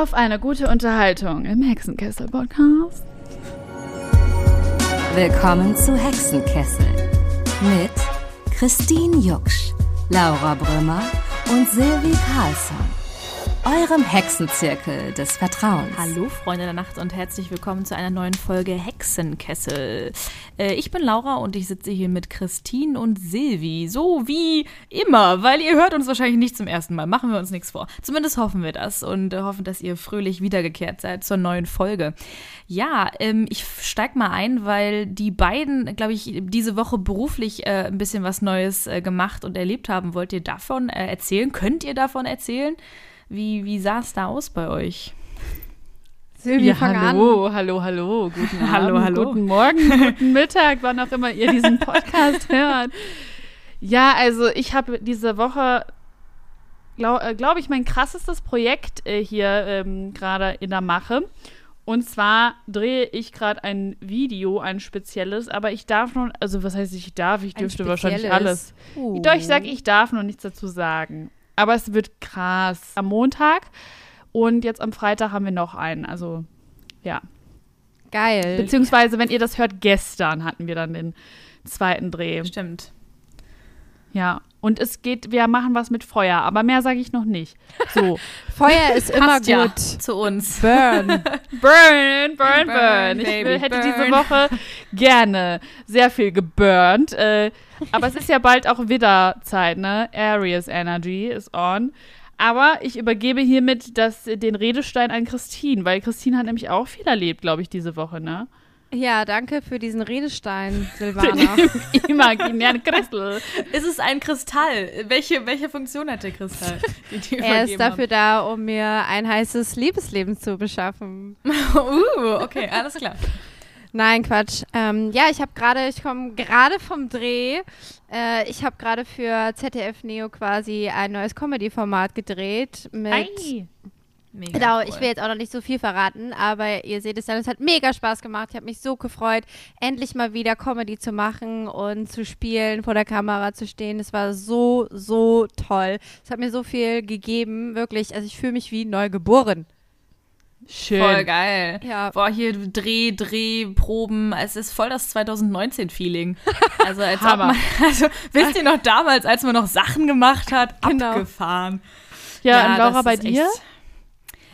auf eine gute Unterhaltung im Hexenkessel-Podcast. Willkommen zu Hexenkessel mit Christine Jucksch, Laura Brümmer und Silvi Carlsson eurem Hexenzirkel des Vertrauens. Hallo Freunde der Nacht und herzlich willkommen zu einer neuen Folge Hexenkessel. Äh, ich bin Laura und ich sitze hier mit Christine und Silvi, so wie immer, weil ihr hört uns wahrscheinlich nicht zum ersten Mal, machen wir uns nichts vor. Zumindest hoffen wir das und äh, hoffen, dass ihr fröhlich wiedergekehrt seid zur neuen Folge. Ja, ähm, ich steig mal ein, weil die beiden, glaube ich, diese Woche beruflich äh, ein bisschen was Neues äh, gemacht und erlebt haben. Wollt ihr davon äh, erzählen? Könnt ihr davon erzählen? Wie, wie sah es da aus bei euch? Silvia, ja, fang hallo, an. hallo, hallo, guten Abend, hallo, hallo. guten Morgen, guten Mittag, wann auch immer ihr diesen Podcast hört. Ja, also ich habe diese Woche, glaube äh, glaub ich, mein krassestes Projekt äh, hier ähm, gerade in der Mache. Und zwar drehe ich gerade ein Video, ein spezielles, aber ich darf noch, also was heißt ich darf, ich dürfte wahrscheinlich alles. Uh. Doch, ich sage, ich darf noch nichts dazu sagen. Aber es wird krass. Am Montag und jetzt am Freitag haben wir noch einen. Also, ja. Geil. Beziehungsweise, wenn ihr das hört, gestern hatten wir dann den zweiten Dreh. Stimmt. Ja, und es geht, wir machen was mit Feuer, aber mehr sage ich noch nicht. So. Feuer ist immer gut ja zu uns. Burn. burn, burn, burn. Ich baby, hätte burn. diese Woche gerne sehr viel geburnt. Äh, aber es ist ja bald auch Widderzeit, ne? Aries Energy is on. Aber ich übergebe hiermit das, den Redestein an Christine, weil Christine hat nämlich auch viel erlebt, glaube ich, diese Woche, ne? Ja, danke für diesen Redestein, Silvana. Imaginären Kristall. Ist es ein Kristall? Welche, welche Funktion hat der Kristall? er ist dafür haben? da, um mir ein heißes Liebesleben zu beschaffen. uh, okay, alles klar. Nein, Quatsch. Ähm, ja, ich habe gerade, ich komme gerade vom Dreh. Äh, ich habe gerade für ZDF Neo quasi ein neues Comedy-Format gedreht mit. Ei. Mega genau, cool. ich will jetzt auch noch nicht so viel verraten, aber ihr seht es dann, es hat mega Spaß gemacht. Ich habe mich so gefreut, endlich mal wieder Comedy zu machen und zu spielen, vor der Kamera zu stehen. Es war so, so toll. Es hat mir so viel gegeben, wirklich. Also ich fühle mich wie neu geboren. Schön. Voll geil. Ja. Boah, hier Dreh, Dreh, Proben. Es ist voll das 2019-Feeling. Also, als ob man, also, wisst ihr noch damals, als man noch Sachen gemacht hat? Genau. Abgefahren. Ja, ja und Laura, bei dir?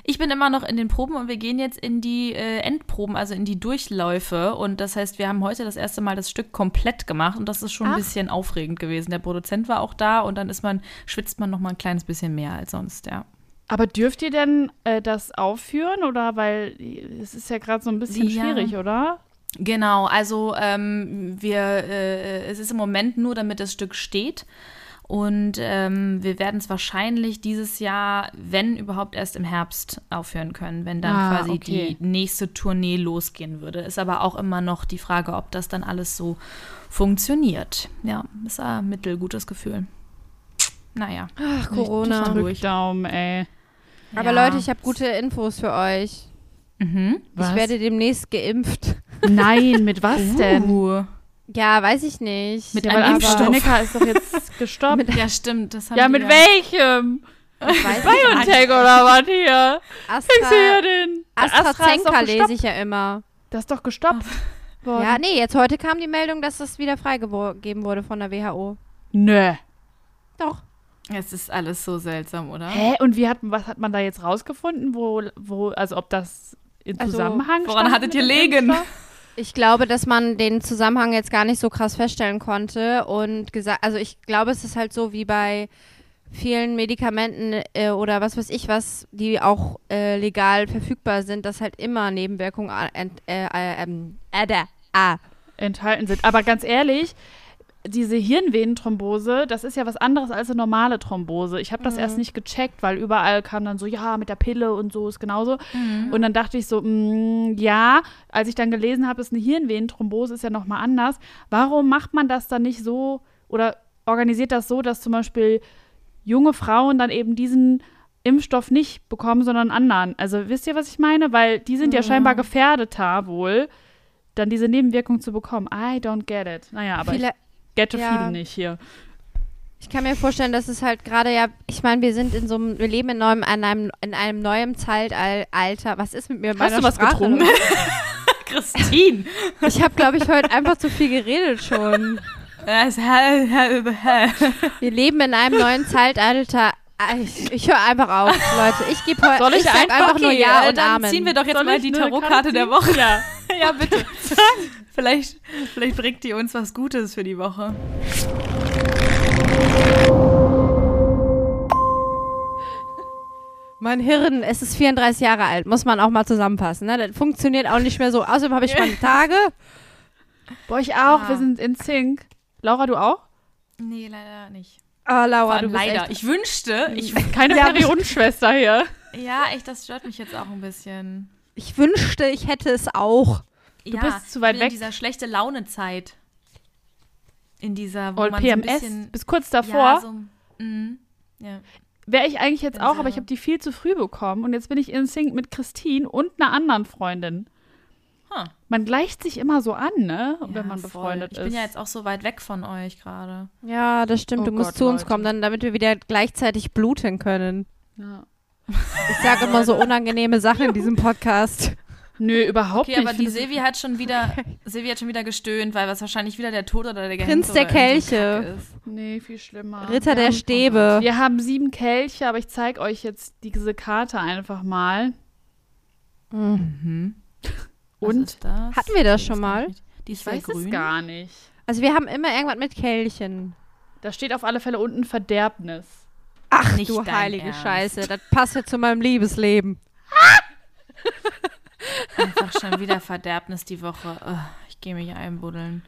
Ich bin immer noch in den Proben und wir gehen jetzt in die äh, Endproben, also in die Durchläufe. Und das heißt, wir haben heute das erste Mal das Stück komplett gemacht und das ist schon Ach. ein bisschen aufregend gewesen. Der Produzent war auch da und dann ist man, schwitzt man noch mal ein kleines bisschen mehr als sonst, ja. Aber dürft ihr denn äh, das aufführen oder weil es ist ja gerade so ein bisschen ja. schwierig, oder? Genau, also ähm, wir, äh, es ist im Moment nur, damit das Stück steht. Und ähm, wir werden es wahrscheinlich dieses Jahr, wenn überhaupt, erst im Herbst aufhören können, wenn dann ah, quasi okay. die nächste Tournee losgehen würde. Ist aber auch immer noch die Frage, ob das dann alles so funktioniert. Ja, ist ein mittelgutes Gefühl. Naja. Ach, Corona. Durch. Daumen, ey. Aber ja. Leute, ich habe gute Infos für euch. Mhm. Ich werde demnächst geimpft. Nein, mit was uh. Ja, weiß ich nicht. Mit ja, einem Impfstoff. ist doch jetzt gestorben. ja, stimmt. Das haben ja, mit ja. welchem? BioNTech oder was hier? Astra, hier den? AstraZeneca Astra lese ich ja immer. Das ist doch gestoppt worden. Ja, nee, jetzt heute kam die Meldung, dass das wieder freigegeben wurde von der WHO. Nö. Doch. Es ist alles so seltsam, oder? Hä? Und wie hat, was hat man da jetzt rausgefunden? Wo, wo, also ob das in also, Zusammenhang also, Woran hattet ihr legen? Ich glaube, dass man den Zusammenhang jetzt gar nicht so krass feststellen konnte und gesagt, also ich glaube, es ist halt so wie bei vielen Medikamenten äh, oder was weiß ich was, die auch äh, legal verfügbar sind, dass halt immer Nebenwirkungen äh, äh, ähm, äh, enthalten sind. Aber ganz ehrlich, diese Hirnvenenthrombose, das ist ja was anderes als eine normale Thrombose. Ich habe das mhm. erst nicht gecheckt, weil überall kam dann so, ja, mit der Pille und so ist genauso. Mhm. Und dann dachte ich so, mh, mm, ja, als ich dann gelesen habe, ist eine Hirnvenenthrombose, ist ja nochmal anders. Warum macht man das dann nicht so oder organisiert das so, dass zum Beispiel junge Frauen dann eben diesen Impfstoff nicht bekommen, sondern anderen? Also wisst ihr, was ich meine? Weil die sind mhm. ja scheinbar gefährdeter wohl, dann diese Nebenwirkung zu bekommen. I don't get it. Naja, aber. Viele Gette ja. viel nicht hier. Ich kann mir vorstellen, dass es halt gerade ja, ich meine, wir sind in so einem, wir leben in, neuem, in, einem, in einem neuen Zeitalter. Was ist mit mir? Hast du was Sprache? getrunken? Christine! Ich habe, glaube ich, heute einfach zu viel geredet schon. Wir leben in einem neuen Zeitalter. Ich, ich höre einfach auf, Leute. Ich gebe heute Soll ich ich einfach- einfach nur Ja und dann Amen. ziehen wir doch jetzt Soll mal die Tarotkarte Karte der? Woche. Ja. ja, bitte. Vielleicht, vielleicht bringt die uns was Gutes für die Woche. Mein Hirn, es ist 34 Jahre alt, muss man auch mal zusammenfassen. Ne? Das funktioniert auch nicht mehr so. Außerdem habe ich meine Tage. Boah, ich auch. Ah. Wir sind in Sync. Laura, du auch? Nee, leider nicht. Oh, Laura, du bist leider. echt Ich wünschte, ich, Keine Ja, Periodenschwester hier. ja, echt, das stört mich jetzt auch ein bisschen. Ich wünschte, ich hätte es auch. Du Du bist zu weit in weg. dieser schlechte Laune-Zeit. In dieser, wo Und man so ein PMS, bisschen... bis kurz davor. Ja, so, mm, ja. Wäre ich eigentlich jetzt auch, aber ich habe die viel zu früh bekommen. Und jetzt bin ich in Sync mit Christine und einer anderen Freundin. Huh. Man gleicht sich immer so an, ne? Ja, wenn man befreundet Ich ist. bin ja jetzt auch so weit weg von euch gerade. Ja, das stimmt. Oh du musst Gott, zu uns Leute. kommen, dann, damit wir wieder gleichzeitig bluten können. ja. Ich sage immer so unangenehme Sachen in diesem Podcast. Nö, überhaupt Okay, nicht. aber die Silvi hat schon wieder, Silvi hat schon wieder gestöhnt, weil was wahrscheinlich wieder der Tod oder der Prinz der so Kelche. Das- Nee, viel schlimmer. Ritter der Ja, Stäbe. Wir haben sieben Kelche, aber ich zeige euch jetzt diese Karte einfach mal. Mhm. Was Und ist das? Hatten wir das schon mal? Die ist ich weiß grün. es gar nicht. Also wir haben immer irgendwas mit Kelchen. Da steht auf alle Fälle unten Verderbnis. Ach Nicht du heilige Ernst. Scheiße, das passt ja zu meinem Liebesleben. Einfach schon wieder Verderbnis die Woche. Ugh, ich gehe mich einbuddeln.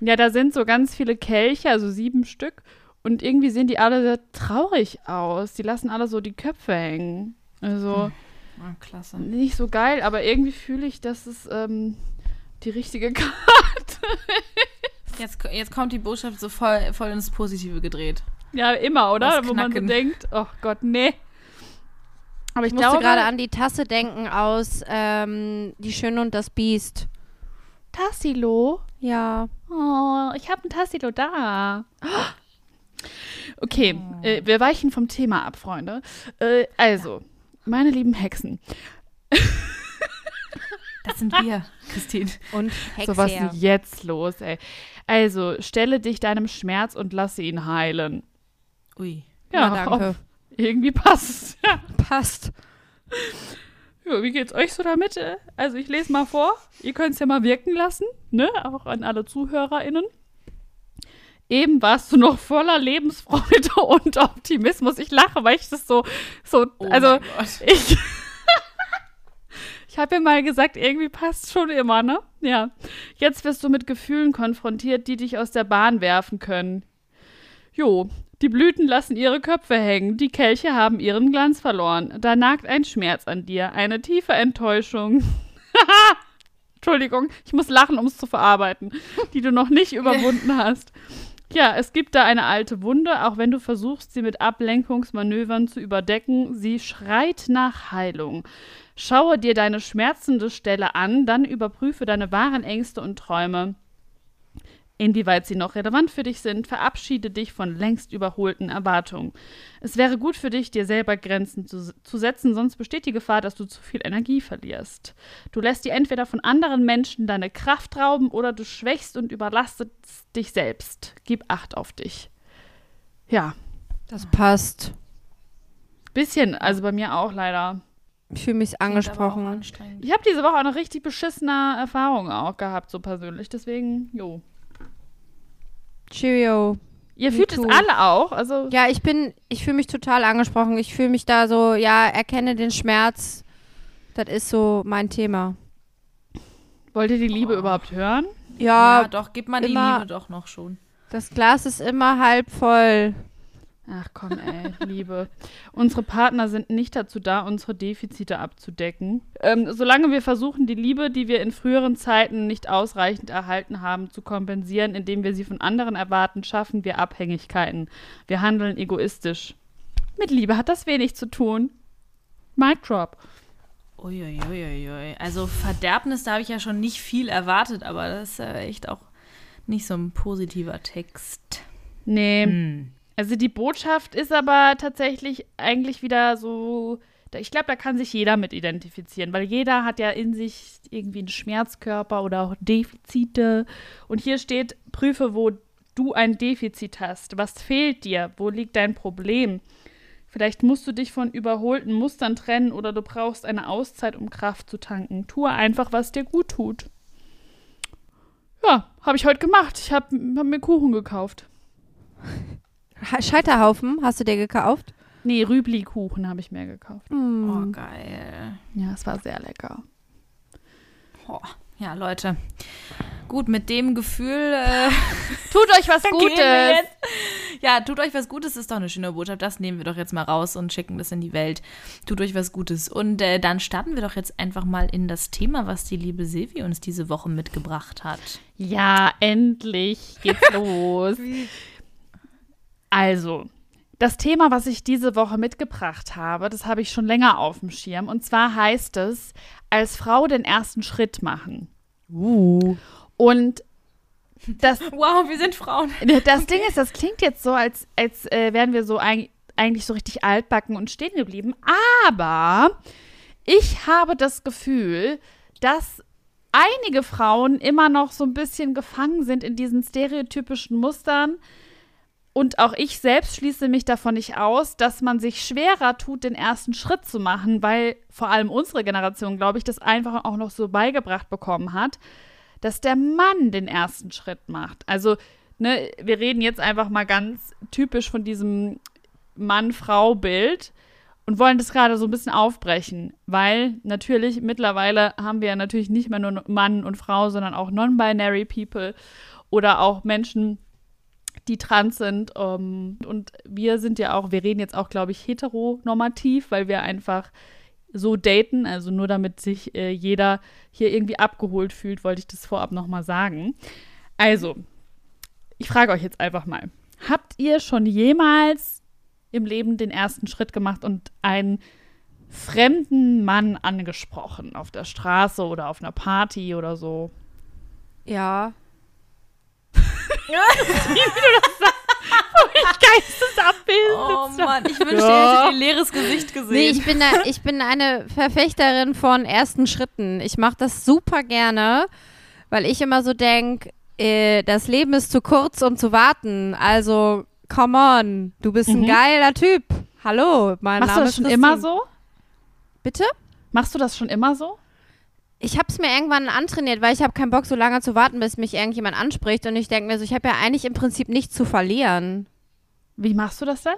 Ja, da sind so ganz viele Kelche, also sieben Stück. Und irgendwie sehen die alle sehr traurig aus. Die lassen alle so die Köpfe hängen. Also Ah, klasse. nicht so geil, aber irgendwie fühle ich, dass es ähm, die richtige Karte Jetzt, jetzt kommt die Botschaft so voll, voll ins Positive gedreht. Ja, immer, oder? Wo man so denkt, oh Gott, nee. Aber ich, Ich musste gerade an die Tasse denken aus ähm, Die Schöne und das Biest. Tassilo. Ja. Oh, ich habe ein Tassilo da. Okay, äh, wir weichen vom Thema ab, Freunde. Äh, also, meine lieben Hexen. Das sind wir, Christine. Und So, was ist jetzt los, ey? Also, stelle dich deinem Schmerz und lasse ihn heilen. Ui. Ja, danke. Irgendwie passt es. Ja. Passt. Ja, wie geht's euch so damit? äh? Also, ich lese mal vor. Ihr könnt es ja mal wirken lassen, ne? Auch an alle ZuhörerInnen. Eben warst du noch voller Lebensfreude und Optimismus. Ich lache, weil ich das so, so, Oh also, ich, ich habe ja mal gesagt, irgendwie passt schon immer, ne? Ja. Jetzt wirst du mit Gefühlen konfrontiert, die dich aus der Bahn werfen können. Jo, die Blüten lassen ihre Köpfe hängen, die Kelche haben ihren Glanz verloren. Da nagt ein Schmerz an dir, eine tiefe Enttäuschung. Entschuldigung, ich muss lachen, um es zu verarbeiten, die du noch nicht überwunden hast. Ja, es gibt da eine alte Wunde, auch wenn du versuchst, sie mit Ablenkungsmanövern zu überdecken. Sie schreit nach Heilung. Schaue dir deine schmerzende Stelle an, dann überprüfe deine wahren Ängste und Träume. Inwieweit sie noch relevant für dich sind, verabschiede dich von längst überholten Erwartungen. Es wäre gut für dich, dir selber Grenzen zu, zu setzen, sonst besteht die Gefahr, dass du zu viel Energie verlierst. Du lässt dir entweder von anderen Menschen deine Kraft rauben oder du schwächst und überlastest dich selbst. Gib Acht auf dich. Ja, Das passt. bisschen, also bei mir auch leider. Ich fühle mich angesprochen. anstrengend. Ich habe diese Woche auch eine richtig beschissene Erfahrung auch gehabt, so persönlich. Deswegen, jo. Cheerio. Ihr fühlt es alle auch, also Ja, ich bin, ich fühle mich total angesprochen. Ich fühle mich da so, ja, erkenne den Schmerz. Das ist so mein Thema. wollt ihr die Liebe überhaupt hören? Ja, Ja, doch, gib mal die immer- Liebe doch noch schon. das Glas ist immer halb voll. Ach komm, ey, Liebe. Unsere Partner sind nicht dazu da, unsere Defizite abzudecken. Ähm, solange wir versuchen, die Liebe, die wir in früheren Zeiten nicht ausreichend erhalten haben, zu kompensieren, indem wir sie von anderen erwarten, schaffen wir Abhängigkeiten. Wir handeln egoistisch. Mit Liebe hat das wenig zu tun. Mic drop. Uiuiuiui. Also Verderbnis, da habe ich ja schon nicht viel erwartet, aber das ist ja echt auch nicht so ein positiver Text. Nee, Hm. Also die Botschaft ist aber tatsächlich eigentlich wieder so, ich glaube, da kann sich jeder mit identifizieren, weil jeder hat ja in sich irgendwie einen Schmerzkörper oder auch Defizite. Und hier steht, prüfe, wo du ein Defizit hast. Was fehlt dir? Wo liegt dein Problem? Vielleicht musst du dich von überholten Mustern trennen oder du brauchst eine Auszeit, um Kraft zu tanken. Tue einfach, was dir gut tut. Ja, habe ich heute gemacht. Ich habe hab mir Kuchen gekauft. Scheiterhaufen hast du dir gekauft? Nee, Rübli-Kuchen habe ich mir gekauft. Mm. Oh, geil. Ja, es war sehr lecker. Oh, ja, Leute. Gut, mit dem Gefühl. Äh, tut euch was Gutes. Ja, tut euch was Gutes ist doch eine schöne Botschaft. Das nehmen wir doch jetzt mal raus und schicken das in die Welt. Tut euch was Gutes. Und äh, dann starten wir doch jetzt einfach mal in das Thema, was die liebe Silvi uns diese Woche mitgebracht hat. Ja, endlich geht's los. Also, das Thema, was ich diese Woche mitgebracht habe, das habe ich schon länger auf dem Schirm. Und zwar heißt es, als Frau den ersten Schritt machen. Uh. Und das. Wow, wir sind Frauen. Das okay. Ding ist, das klingt jetzt so, als, als äh, wären wir so ein, eigentlich so richtig altbacken und stehen geblieben. Aber ich habe das Gefühl, dass einige Frauen immer noch so ein bisschen gefangen sind in diesen stereotypischen Mustern. Und auch ich selbst schließe mich davon nicht aus, dass man sich schwerer tut, den ersten Schritt zu machen, weil vor allem unsere Generation, glaube ich, das einfach auch noch so beigebracht bekommen hat dass der Mann den ersten Schritt macht. Also, ne, wir reden jetzt einfach mal ganz typisch von diesem Mann-Frau-Bild und wollen das gerade so ein bisschen aufbrechen, weil natürlich mittlerweile haben wir ja natürlich nicht mehr nur Mann und Frau, sondern auch non-binary People oder auch Menschen, die trans sind. Ähm, und wir sind ja auch, wir reden jetzt auch, glaube ich, heteronormativ, weil wir einfach so daten, also nur damit sich äh, jeder hier irgendwie abgeholt fühlt, wollte ich das vorab nochmal sagen. Also, ich frage euch jetzt einfach mal, habt ihr schon jemals im Leben den ersten Schritt gemacht und einen fremden Mann angesprochen auf der Straße oder auf einer Party oder so? Ja. Wie du das sagst ich Geistesabbild. Oh Mann, ich wünschte, ja. ihr hättet ihr leeres Gesicht gesehen. Nee, ich bin, da, ich bin eine Verfechterin von ersten Schritten. Ich mache das super gerne, weil ich immer so denke, äh, das Leben ist zu kurz, um zu warten. Also, come on, du bist mhm. ein geiler Typ. Hallo, mein Machst Name ist du das schon immer so? Bitte? Machst du das schon immer so? Ich habe es mir irgendwann antrainiert, weil ich habe keinen Bock, so lange zu warten, bis mich irgendjemand anspricht. Und ich denke mir so, ich habe ja eigentlich im Prinzip nichts zu verlieren. Wie machst du das denn?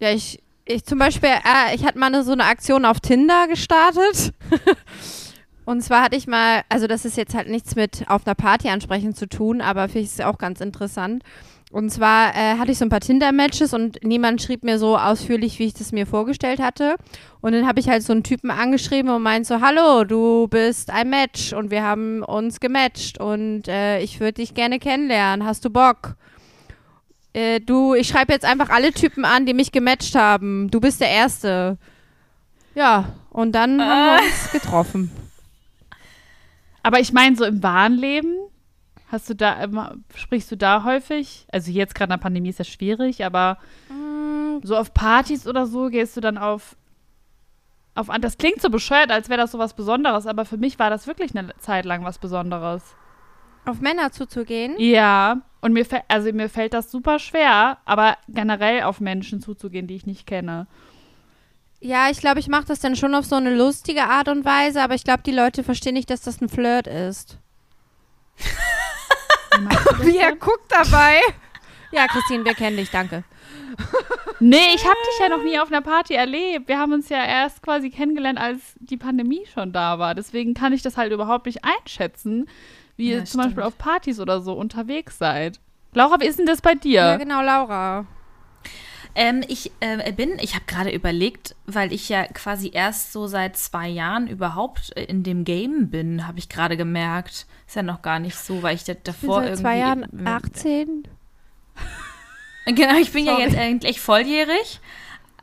Ja, ich, ich zum Beispiel, äh, ich hatte mal eine, so eine Aktion auf Tinder gestartet. Und zwar hatte ich mal, also das ist jetzt halt nichts mit auf einer Party ansprechen zu tun, aber finde ich es auch ganz interessant. Und zwar äh, hatte ich so ein paar Tinder-Matches und niemand schrieb mir so ausführlich, wie ich das mir vorgestellt hatte. Und dann habe ich halt so einen Typen angeschrieben und meinte so, hallo, du bist ein Match und wir haben uns gematcht und äh, ich würde dich gerne kennenlernen. Hast du Bock? Äh, du, ich schreibe jetzt einfach alle Typen an, die mich gematcht haben. Du bist der Erste. Ja, und dann haben wir äh. uns getroffen. Aber ich meine, so im wahren Leben Hast du da sprichst du da häufig? Also jetzt gerade in der Pandemie ist das schwierig, aber mm. so auf Partys oder so gehst du dann auf auf an. Das klingt so bescheuert, als wäre das so was Besonderes, aber für mich war das wirklich eine Zeit lang was Besonderes. Auf Männer zuzugehen? Ja, und mir also mir fällt das super schwer, aber generell auf Menschen zuzugehen, die ich nicht kenne. Ja, ich glaube, ich mache das dann schon auf so eine lustige Art und Weise, aber ich glaube, die Leute verstehen nicht, dass das ein Flirt ist. Wie, er guckt dabei. Ja, Christine, wir kennen dich, danke. Nee, ich habe dich ja noch nie auf einer Party erlebt. Wir haben uns ja erst quasi kennengelernt, als die Pandemie schon da war. Deswegen kann ich das halt überhaupt nicht einschätzen, wie ja, ihr zum Beispiel auf Partys oder so unterwegs seid. Laura, wie ist denn das bei dir? Ja, genau, Laura. Ähm, ich äh, bin, ich habe gerade überlegt, weil ich ja quasi erst so seit zwei Jahren überhaupt äh, in dem Game bin, habe ich gerade gemerkt. Ist ja noch gar nicht so, weil ich davor ich bin seit irgendwie. zwei Jahren 18. Genau, ich bin Sorry. ja jetzt eigentlich volljährig.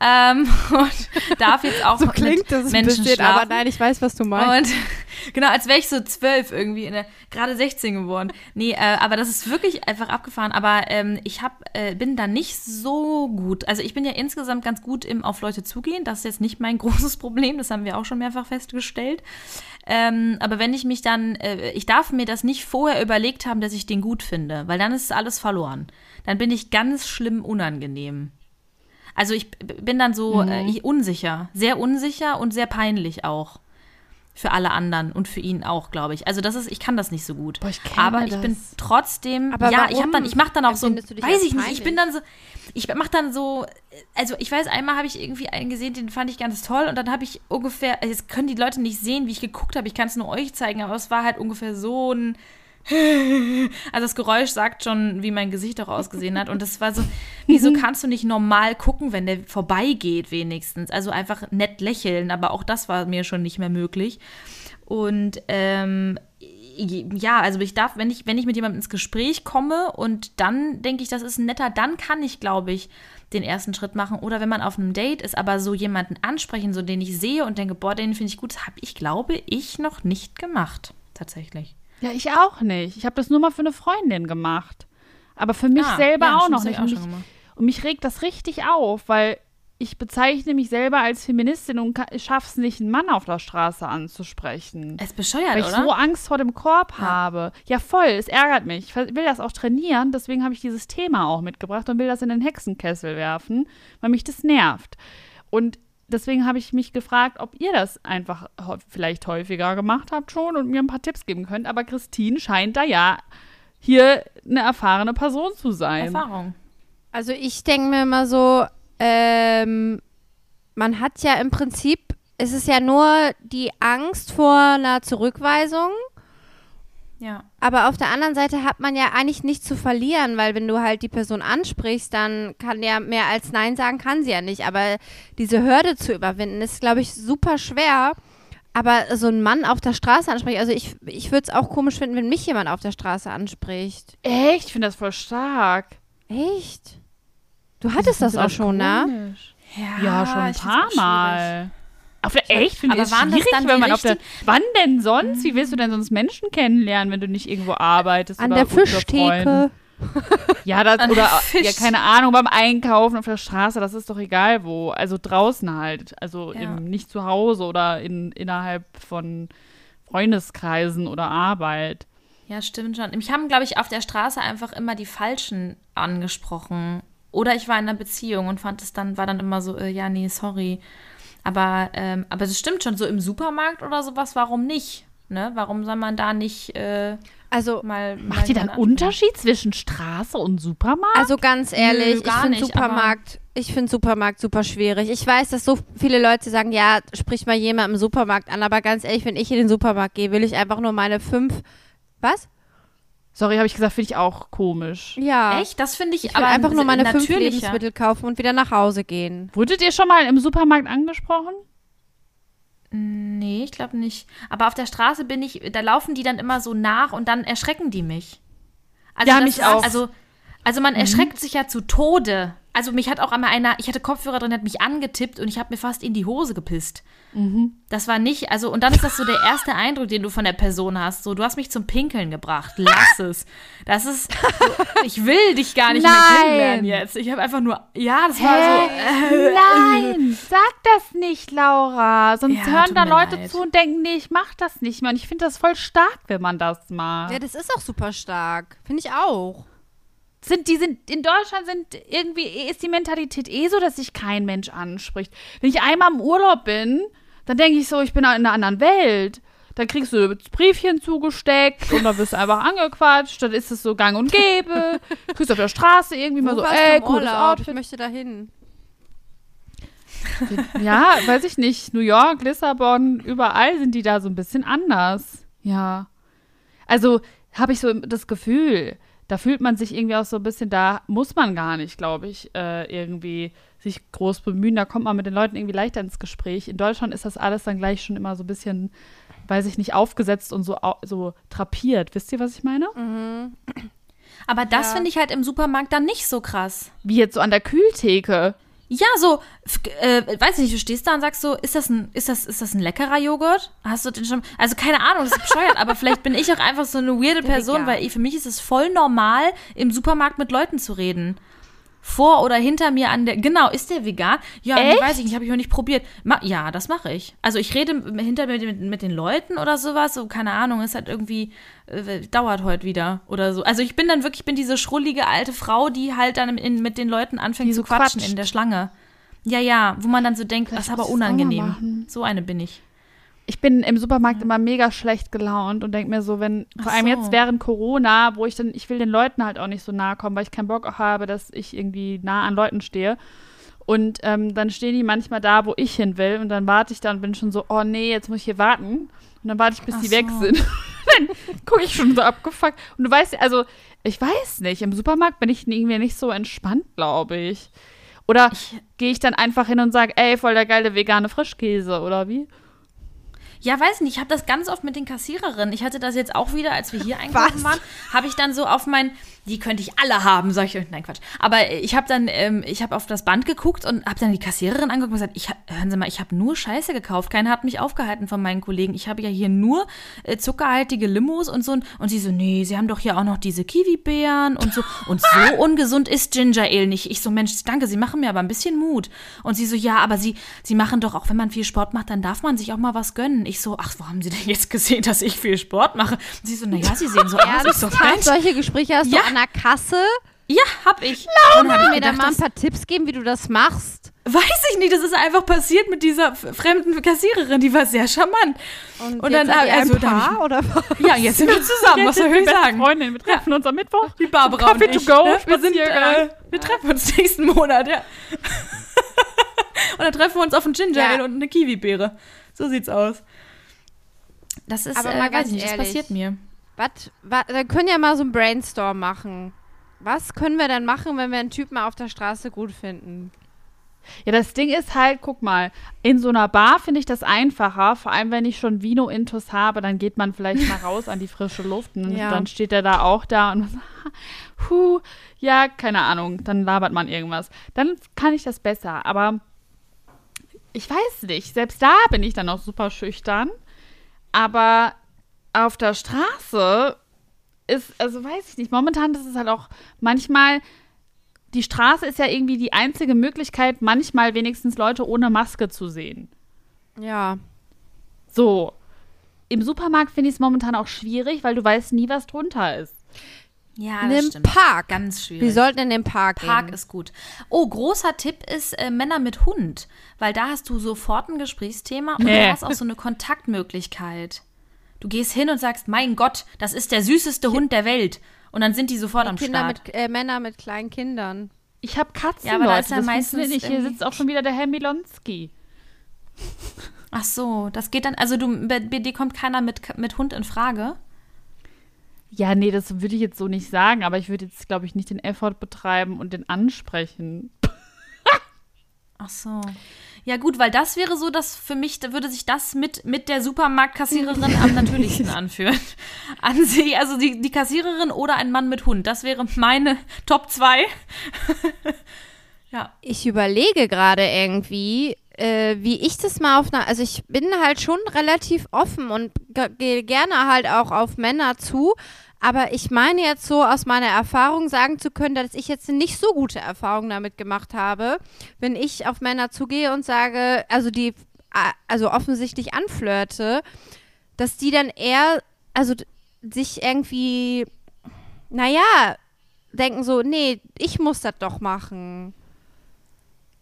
Ähm, und darf jetzt auch So mit klingt das ein Menschen bisschen, schlafen. aber nein, ich weiß, was du meinst. Und genau, als wäre ich so zwölf irgendwie, in der- gerade 16 geworden. Nee, äh, aber das ist wirklich einfach abgefahren. Aber ähm, ich hab, äh, bin da nicht so gut. Also ich bin ja insgesamt ganz gut im auf Leute zugehen. Das ist jetzt nicht mein großes Problem. Das haben wir auch schon mehrfach festgestellt. Ähm, aber wenn ich mich dann, äh, ich darf mir das nicht vorher überlegt haben, dass ich den gut finde, weil dann ist alles verloren. Dann bin ich ganz schlimm unangenehm. Also ich bin dann so äh, ich- unsicher, sehr unsicher und sehr peinlich auch. Für alle anderen und für ihn auch, glaube ich. Also das ist, ich kann das nicht so gut. Boah, ich aber ich das. bin trotzdem, Aber ja, ich warum habe dann, ich mache dann auch so, weiß ich nicht, ich bin dann so, ich mache dann so, also ich weiß, einmal habe ich irgendwie einen gesehen, den fand ich ganz toll und dann habe ich ungefähr, also jetzt können die Leute nicht sehen, wie ich geguckt habe, ich kann es nur euch zeigen, aber es war halt ungefähr so ein also das Geräusch sagt schon, wie mein Gesicht auch ausgesehen hat. Und das war so, wieso kannst du nicht normal gucken, wenn der vorbeigeht wenigstens? Also einfach nett lächeln, aber auch das war mir schon nicht mehr möglich. Und ähm, ja, also ich darf, wenn ich, wenn ich mit jemandem ins Gespräch komme und dann denke ich, das ist ein netter, dann kann ich, glaube ich, den ersten Schritt machen. Oder wenn man auf einem Date ist, aber so jemanden ansprechen, so den ich sehe und denke, boah, den finde ich gut, das habe ich, glaube ich, noch nicht gemacht. Tatsächlich. Ja, ich auch nicht. Ich habe das nur mal für eine Freundin gemacht. Aber für mich Ah, selber ja, auch noch nicht. hab Und ich mich, auch und mich regt das richtig auf, weil ich bezeichne mich selber als Feministin und ich schaff's nicht, einen Mann auf der Straße anzusprechen. Es bescheuert, Weil ich oder? so Angst vor dem Korb Ja. habe. Ja, voll, es ärgert mich. Ich will das auch trainieren, deswegen habe ich dieses Thema auch mitgebracht und will das in den Hexenkessel werfen, weil mich das nervt. Und deswegen habe ich mich gefragt, ob ihr das einfach vielleicht häufiger gemacht habt schon und mir ein paar Tipps geben könnt. Aber Christine scheint da ja hier eine erfahrene Person zu sein. Erfahrung. Also ich denke mir immer so, ähm, man hat ja im Prinzip, es ist ja nur die Angst vor einer Zurückweisung, Ja. aber auf der anderen Seite hat man ja eigentlich nichts zu verlieren, weil wenn du halt die Person ansprichst, dann kann ja mehr als Nein sagen, kann sie ja nicht. Aber diese Hürde zu überwinden, ist, glaube ich, super schwer. Aber so ein Mann auf der Straße ansprechen, also ich, ich würde es auch komisch finden, wenn mich jemand auf der Straße anspricht. Echt? Ich finde das voll stark. Echt? Du hattest das auch schon, ne? Komisch. Ja, schon ein paar. Mal. Auf der, echt? Finde ich Aber das schwierig, dann wenn man auf der. Wann denn sonst? Wie willst du denn sonst Menschen kennenlernen, wenn du nicht irgendwo arbeitest? An oder der Fischtheke. Ja, das, oder der ja, keine Ahnung, beim Einkaufen auf der Straße, das ist doch egal wo. Also draußen halt. Also Ja. im, nicht zu Hause oder in, innerhalb von Freundeskreisen oder Arbeit. Ja, stimmt schon. Mich haben, glaube ich, auf der Straße einfach immer die Falschen angesprochen. Oder ich war in einer Beziehung und fand es dann, war dann immer so, äh, ja, nee, sorry. Aber, ähm, aber es stimmt schon, so im Supermarkt oder sowas, warum nicht? Ne? Warum soll man da nicht äh, Also, mal. mal Macht ihr dann? Unterschied zwischen Straße und Supermarkt? also ganz ehrlich, ich gar finde Supermarkt, ich finde Supermarkt super schwierig. Ich weiß, dass so viele Leute sagen, ja, sprich mal jemand im Supermarkt an, aber ganz ehrlich, wenn ich in den Supermarkt gehe, will ich einfach nur meine fünf. Was? Sorry, habe ich gesagt, finde ich auch komisch. Ja. Echt? Das finde ich, Ich will aber einfach nur meine fünf. Lebensmittel kaufen und wieder nach Hause gehen. Wurdet ihr schon mal im Supermarkt angesprochen? Nee, ich glaube nicht. Aber auf der Straße bin ich, da laufen die dann immer so nach und dann erschrecken die mich. Also Ja, mich ist, auch. Also, also man erschreckt sich ja zu Tode. Also mich hat auch einmal einer, ich hatte Kopfhörer drin, hat mich angetippt und ich habe mir fast in die Hose gepisst. Das war nicht, also und dann ist das so der erste Eindruck, den du von der Person hast. So, du hast mich zum Pinkeln gebracht, lass es. Das ist, so, ich will dich gar nicht mehr Nein. kennenlernen jetzt. Ich habe einfach nur, ja, das war so, äh, Nein, sag das nicht, Laura. Sonst Ja, hören da Leute leid. zu und denken, nee, ich mach das nicht mehr. Und ich finde das voll stark, wenn man das macht. Ja, das ist auch super stark. Finde ich auch. Sind, die sind, in Deutschland sind irgendwie, ist die Mentalität eh so, dass sich kein Mensch anspricht. Wenn ich einmal im Urlaub bin, dann denke ich so, ich bin in einer anderen Welt. Dann kriegst du das Briefchen zugesteckt und dann wirst du einfach angequatscht. Dann ist es so gang und gäbe. Kriegst auf der Straße irgendwie mal Wo so, warst ey, cooles Urlaub? Ich Outfit. möchte dahin. Ja, weiß ich nicht. New York, Lissabon, überall sind die da so ein bisschen anders. Ja. Also habe ich so das Gefühl, da fühlt man sich irgendwie auch so ein bisschen, da muss man gar nicht, glaube ich, äh, irgendwie sich groß bemühen. Da kommt man mit den Leuten irgendwie leichter ins Gespräch. In Deutschland ist das alles dann gleich schon immer so ein bisschen, weiß ich nicht, aufgesetzt und so, so trapiert. Wisst ihr, was ich meine? aber das finde ich halt im Supermarkt dann nicht so krass. Wie jetzt so an der Kühltheke. Ja, so, äh, weiß nicht, du stehst da und sagst so, ist das ein, ist das, ist das ein leckerer Joghurt? Hast du den schon, also keine Ahnung, das ist bescheuert, aber vielleicht bin ich auch einfach so eine weirde Person, weil für mich ist es voll normal, im Supermarkt mit Leuten zu reden vor oder hinter mir an der. Genau, ist der vegan? Ja, nee, weiß ich nicht, habe ich noch nicht probiert. Ma, ja, das mache ich. Also ich rede hinter mir mit, mit, den Leuten oder sowas, so keine Ahnung, ist halt irgendwie äh, dauert heute wieder oder so. Also ich bin dann wirklich bin diese schrullige alte Frau, die halt dann in, mit den Leuten anfängt die zu quatschen quatscht. in der Schlange. Ja, ja, wo man dann so denkt, das ist aber unangenehm. So eine bin ich ich bin im Supermarkt ja. immer mega schlecht gelaunt und denke mir so, wenn, vor allem jetzt während Corona, wo ich dann, ich will den Leuten halt auch nicht so nahe kommen, weil ich keinen Bock habe, dass ich irgendwie nah an Leuten stehe. Und ähm, dann stehen die manchmal da, wo ich hin will und dann warte ich da und bin schon so, oh nee, jetzt muss ich hier warten. Und dann warte ich, bis Ach die so. weg sind. dann gucke ich schon so abgefuckt. Und du weißt, also, ich weiß nicht, im Supermarkt bin ich irgendwie nicht so entspannt, glaube ich. Oder gehe ich dann einfach hin und sage, ey, voll der geile vegane Frischkäse, oder wie? Ja, weiß nicht, ich habe das ganz oft mit den Kassiererinnen. Ich hatte das jetzt auch wieder, als wir hier einkaufen waren, habe ich dann so auf mein, die könnte ich alle haben, sag ich Nein, Quatsch. Aber ich habe dann, ähm, ich habe auf das Band geguckt und habe dann die Kassiererin angeguckt und gesagt, ich, hören Sie mal, ich habe nur Scheiße gekauft. Keiner hat mich aufgehalten von meinen Kollegen. Ich habe ja hier nur äh, zuckerhaltige Limos und so. Und sie so, nee, Sie haben doch hier auch noch diese Kiwi-Beeren und so. Und so ungesund ist Ginger Ale nicht. Ich so, Mensch, danke, Sie machen mir aber ein bisschen Mut. Und sie so, ja, aber Sie, Sie machen doch auch, wenn man viel Sport macht, dann darf man sich auch mal was gönnen. Ich so, ach, wo haben Sie denn jetzt gesehen, dass ich viel Sport mache? Und sie so, naja, Sie sehen so aus. Ich so, solche Gespräche hast ja. du an der Kasse? Ja, hab ich. Laura, Kannst du mir da mal ein paar Tipps geben, wie du das machst? Weiß ich nicht, das ist einfach passiert mit dieser fremden Kassiererin, die war sehr charmant. Und, und dann also ein Paar, oder Ja, jetzt sind wir zusammen, was soll ich sagen? Freundin, wir treffen ja. uns am Mittwoch. Die Barbara Coffee und ich, to go. Ne? Wir sind äh, wir treffen uns nächsten Monat, ja. und dann treffen wir uns auf ein Ginger ja. und eine Kiwi-Beere. So sieht's aus. Das ist Aber mal äh, ganz nicht, ehrlich, das passiert mir. Was, dann können ja mal so ein Brainstorm machen. Was können wir denn machen, wenn wir einen Typen auf der Straße gut finden? Ja, das Ding ist halt, guck mal, in so einer Bar finde ich das einfacher, vor allem wenn ich schon Vino Intus habe, dann geht man vielleicht mal raus an die frische Luft und ja. dann steht er da auch da und huh, ja, keine Ahnung, dann labert man irgendwas. Dann kann ich das besser, aber ich weiß nicht, selbst da bin ich dann auch super schüchtern, aber auf der Straße ist, also weiß ich nicht, momentan ist es halt auch manchmal, die Straße ist ja irgendwie die einzige Möglichkeit, manchmal wenigstens Leute ohne Maske zu sehen. Ja. So. Im Supermarkt finde ich es momentan auch schwierig, weil du weißt nie, was drunter ist. Ja, das in stimmt. Park. Ganz schwierig. Wir sollten in den Park Park gehen. ist gut. Oh, großer Tipp ist äh, Männer mit Hund, weil da hast du sofort ein Gesprächsthema und nee. du hast auch so eine Kontaktmöglichkeit. Du gehst hin und sagst, mein Gott, das ist der süßeste Hund der Welt. Und dann sind die sofort am Kinder Start. Mit, äh, Männer mit kleinen Kindern. Ich habe Katzen, ja, aber Leute. Da ist ja das meistens nicht. Hier sitzt auch schon wieder der Herr Milonski. Ach so, das geht dann, also du, bei dir kommt keiner mit, mit Hund in Frage? Ja, nee, das würde ich jetzt so nicht sagen, aber ich würde jetzt, glaube ich, nicht den Effort betreiben und den ansprechen. Ach so. Ja, gut, weil das wäre so, dass für mich, da würde sich das mit, mit der Supermarktkassiererin am natürlichsten anführen. An sie, also die, die Kassiererin oder ein Mann mit Hund. Das wäre meine Top 2. ja. Ich überlege gerade irgendwie, äh, wie ich das mal auf einer, also ich bin halt schon relativ offen und gehe gerne halt auch auf Männer zu, aber ich meine jetzt so aus meiner Erfahrung sagen zu können, dass ich jetzt nicht so gute Erfahrungen damit gemacht habe, wenn ich auf Männer zugehe und sage, also die, also offensichtlich anflirte, dass die dann eher, also sich irgendwie, naja, denken so, nee, ich muss das doch machen.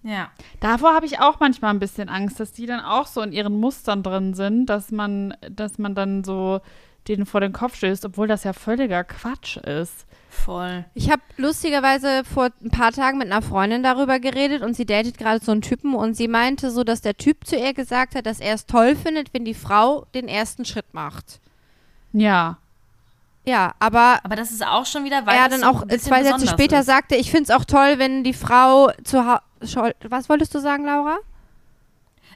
Ja. Davor habe ich auch manchmal ein bisschen Angst, dass die dann auch so in ihren Mustern drin sind, dass man, dass man dann so denen vor den Kopf stößt, obwohl das ja völliger Quatsch ist. Voll. Ich habe lustigerweise vor ein paar Tagen mit einer Freundin darüber geredet und sie datet gerade so einen Typen und sie meinte so, dass der Typ zu ihr gesagt hat, dass er es toll findet, wenn die Frau den ersten Schritt macht. Ja. Ja, aber. Aber das ist auch schon wieder, weil er dann auch zwei Sätze später ist. sagte, ich finde es auch toll, wenn die Frau zu Hause. Was wolltest du sagen, Laura?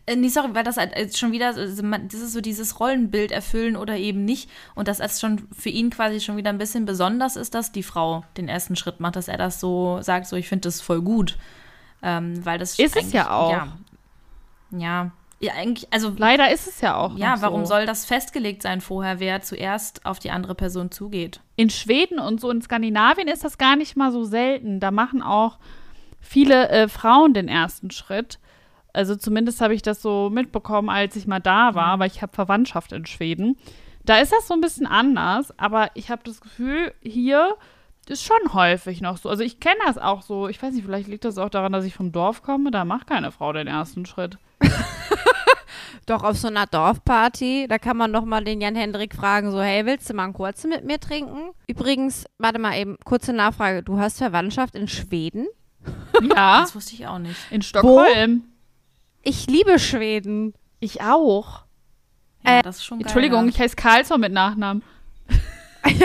Äh, nee, sorry, weil das halt schon wieder, also das ist so dieses Rollenbild erfüllen oder eben nicht. Und dass es schon für ihn quasi schon wieder ein bisschen besonders ist, dass die Frau den ersten Schritt macht, dass er das so sagt, so ich finde das voll gut. Ähm, weil das ist es ja auch. Ja, ja, ja, eigentlich, also. Leider ist es ja auch. Ja, warum so. soll das festgelegt sein vorher, wer zuerst auf die andere Person zugeht? In Schweden und so in Skandinavien ist das gar nicht mal so selten. Da machen auch viele äh, Frauen den ersten Schritt. Also zumindest habe ich das so mitbekommen, als ich mal da war, mhm. weil ich habe Verwandtschaft in Schweden. Da ist das so ein bisschen anders, aber ich habe das Gefühl, hier ist schon häufig noch so. Also ich kenne das auch so. Ich weiß nicht, vielleicht liegt das auch daran, dass ich vom Dorf komme. Da macht keine Frau den ersten Schritt. Doch auf so einer Dorfparty, da kann man doch mal den Jan Hendrik fragen, so, hey, willst du mal einen kurzen mit mir trinken? Übrigens, warte mal eben, kurze Nachfrage. Du hast Verwandtschaft in Schweden? Ja. Das wusste ich auch nicht. In Stockholm. Wo? Ich liebe Schweden. Ich auch. Ja, äh, das ist schon geil, Entschuldigung, ich heiße Karlsson mit Nachnamen.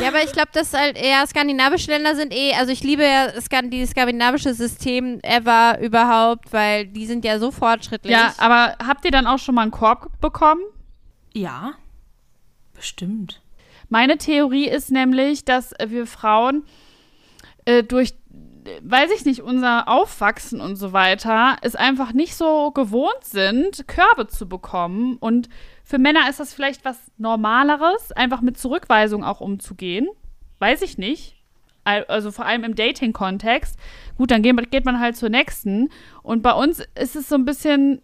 Ja, aber ich glaube, dass halt eher skandinavische Länder sind eh, also ich liebe ja die skandinavische System ever überhaupt, weil die sind ja so fortschrittlich. Ja, aber habt ihr dann auch schon mal einen Korb bekommen? Ja, bestimmt. Meine Theorie ist nämlich, dass wir Frauen äh, durch weiß ich nicht, unser Aufwachsen und so weiter, es einfach nicht so gewohnt sind, Körbe zu bekommen. Und für Männer ist das vielleicht was Normaleres, einfach mit Zurückweisung auch umzugehen. Weiß ich nicht. Also vor allem im Dating-Kontext. Gut, dann geht man halt zur nächsten. Und bei uns ist es so ein bisschen,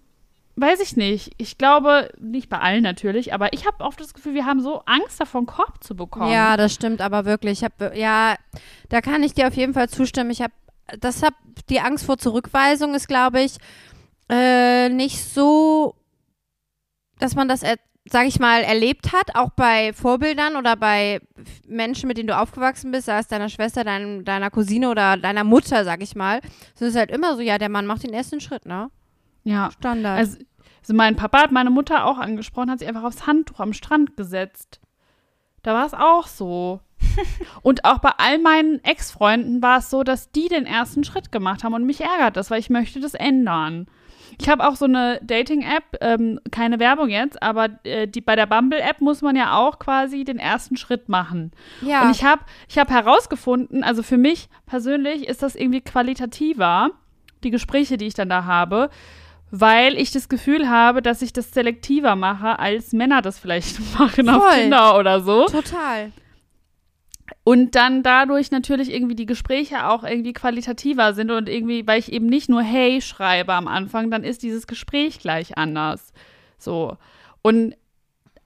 weiß ich nicht. Ich glaube, nicht bei allen natürlich, aber ich habe oft das Gefühl, wir haben so Angst davon, Korb zu bekommen. Ja, das stimmt aber wirklich. Ich hab, ja, da kann ich dir auf jeden Fall zustimmen. Ich habe, das hab, die Angst vor Zurückweisung ist, glaube ich, äh, nicht so, dass man das, sage ich mal, erlebt hat, auch bei Vorbildern oder bei Menschen, mit denen du aufgewachsen bist, sei es deiner Schwester, dein, deiner Cousine oder deiner Mutter, sag ich mal. Es ist halt immer so, ja, der Mann macht den ersten Schritt, ne? Ja. Standard. Also, also mein Papa hat meine Mutter auch angesprochen, hat sich einfach aufs Handtuch am Strand gesetzt. Da war es auch so. und auch bei all meinen Ex-Freunden war es so, dass die den ersten Schritt gemacht haben und mich ärgert das, weil ich möchte das ändern. Ich habe auch so eine Dating-App, ähm, keine Werbung jetzt, aber äh, die, bei der Bumble-App muss man ja auch quasi den ersten Schritt machen. Ja. Und ich habe ich hab herausgefunden, also für mich persönlich ist das irgendwie qualitativer, die Gespräche, die ich dann da habe, weil ich das Gefühl habe, dass ich das selektiver mache, als Männer das vielleicht machen Voll. auf Tinder oder so. Total. Und dann dadurch natürlich irgendwie die Gespräche auch irgendwie qualitativer sind und irgendwie, weil ich eben nicht nur Hey schreibe am Anfang, dann ist dieses Gespräch gleich anders. So. Und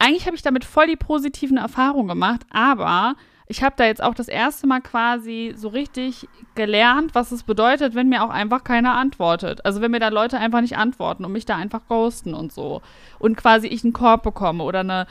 eigentlich habe ich damit voll die positiven Erfahrungen gemacht, aber ich habe da jetzt auch das erste Mal quasi so richtig gelernt, was es bedeutet, wenn mir auch einfach keiner antwortet. Also wenn mir da Leute einfach nicht antworten und mich da einfach ghosten und so. Und quasi ich einen Korb bekomme oder eine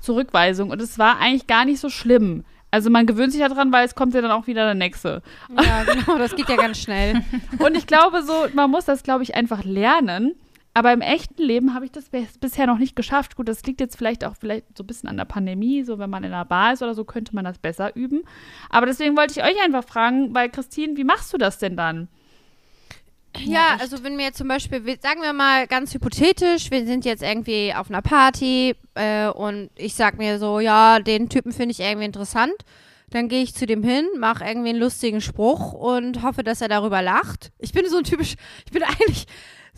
Zurückweisung. Und es war eigentlich gar nicht so schlimm. Also man gewöhnt sich ja dran, weil es kommt ja dann auch wieder der nächste. Ja, genau, das geht ja ganz schnell. und ich glaube so, man muss das, glaube ich, einfach lernen. Aber im echten Leben habe ich das bisher noch nicht geschafft. Gut, das liegt jetzt vielleicht auch vielleicht so ein bisschen an der Pandemie. So, wenn man in einer Bar ist oder so, könnte man das besser üben. Aber deswegen wollte ich euch einfach fragen, weil Christine, wie machst du das denn dann? Ja, ja also wenn wir zum Beispiel, sagen wir mal ganz hypothetisch, wir sind jetzt irgendwie auf einer Party äh, und ich sag mir so, ja, den Typen finde ich irgendwie interessant. Dann gehe ich zu dem hin, mache irgendwie einen lustigen Spruch und hoffe, dass er darüber lacht. Ich bin so ein typisch, ich bin eigentlich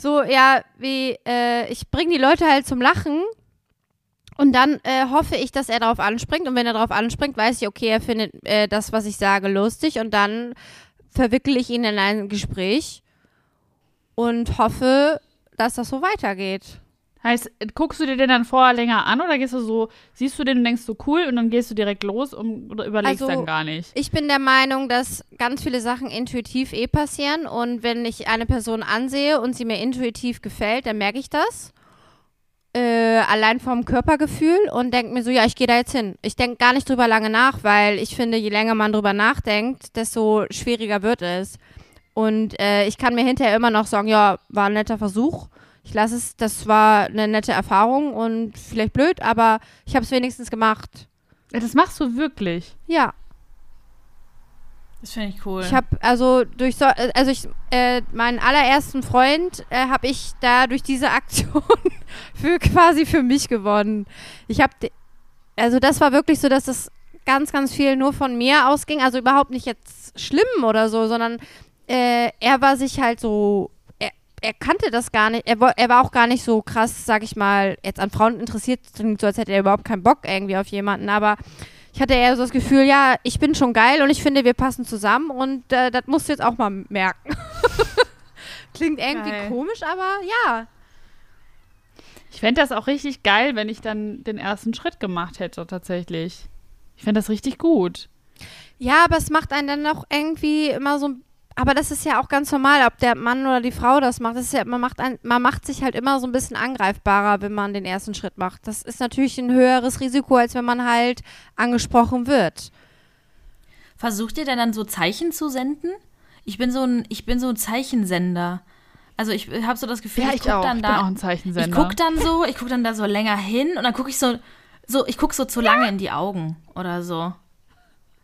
so, ja, wie, äh, ich bringe die Leute halt zum Lachen und dann äh, hoffe ich, dass er darauf anspringt. Und wenn er darauf anspringt, weiß ich, okay, er findet äh, das, was ich sage, lustig. Und dann verwickle ich ihn in ein Gespräch und hoffe, dass das so weitergeht. Heißt, guckst du dir den dann vorher länger an oder gehst du so, siehst du den und denkst so cool und dann gehst du direkt los und, oder überlegst also, dann gar nicht? Ich bin der Meinung, dass ganz viele Sachen intuitiv eh passieren und wenn ich eine Person ansehe und sie mir intuitiv gefällt, dann merke ich das. Äh, allein vom Körpergefühl und denke mir so, ja, ich gehe da jetzt hin. Ich denke gar nicht drüber lange nach, weil ich finde, je länger man drüber nachdenkt, desto schwieriger wird es. Und äh, ich kann mir hinterher immer noch sagen, ja, war ein netter Versuch ich lasse es, das war eine nette Erfahrung und vielleicht blöd, aber ich habe es wenigstens gemacht. Ja, das machst du wirklich? Ja. Das finde ich cool. Ich habe also durch so, also ich äh, meinen allerersten Freund äh, habe ich da durch diese Aktion für quasi für mich gewonnen. Ich habe also das war wirklich so, dass das ganz, ganz viel nur von mir ausging. Also überhaupt nicht jetzt schlimm oder so, sondern äh, er war sich halt so, er, kannte das gar nicht, er, er war auch gar nicht so krass, sag ich mal, jetzt an Frauen interessiert, so als hätte er überhaupt keinen Bock irgendwie auf jemanden, aber ich hatte eher so das Gefühl, ja, ich bin schon geil und ich finde, wir passen zusammen und äh, das musst du jetzt auch mal merken. Klingt irgendwie geil. komisch, aber ja. Ich fände das auch richtig geil, wenn ich dann den ersten Schritt gemacht hätte, tatsächlich. Ich fände das richtig gut. Ja, aber es macht einen dann auch irgendwie immer so aber das ist ja auch ganz normal, ob der Mann oder die Frau das macht. Das ist ja, man, macht ein, man macht sich halt immer so ein bisschen angreifbarer, wenn man den ersten Schritt macht. Das ist natürlich ein höheres Risiko, als wenn man halt angesprochen wird. Versucht ihr denn dann so Zeichen zu senden? Ich bin so ein, ich bin so ein Zeichensender. Also ich habe so das Gefühl, ja, ich, ich gucke dann ich da. Bin auch ein Zeichensender. Ich gucke dann so, ich gucke dann da so länger hin und dann gucke ich so, so, ich gucke so zu lange in die Augen oder so.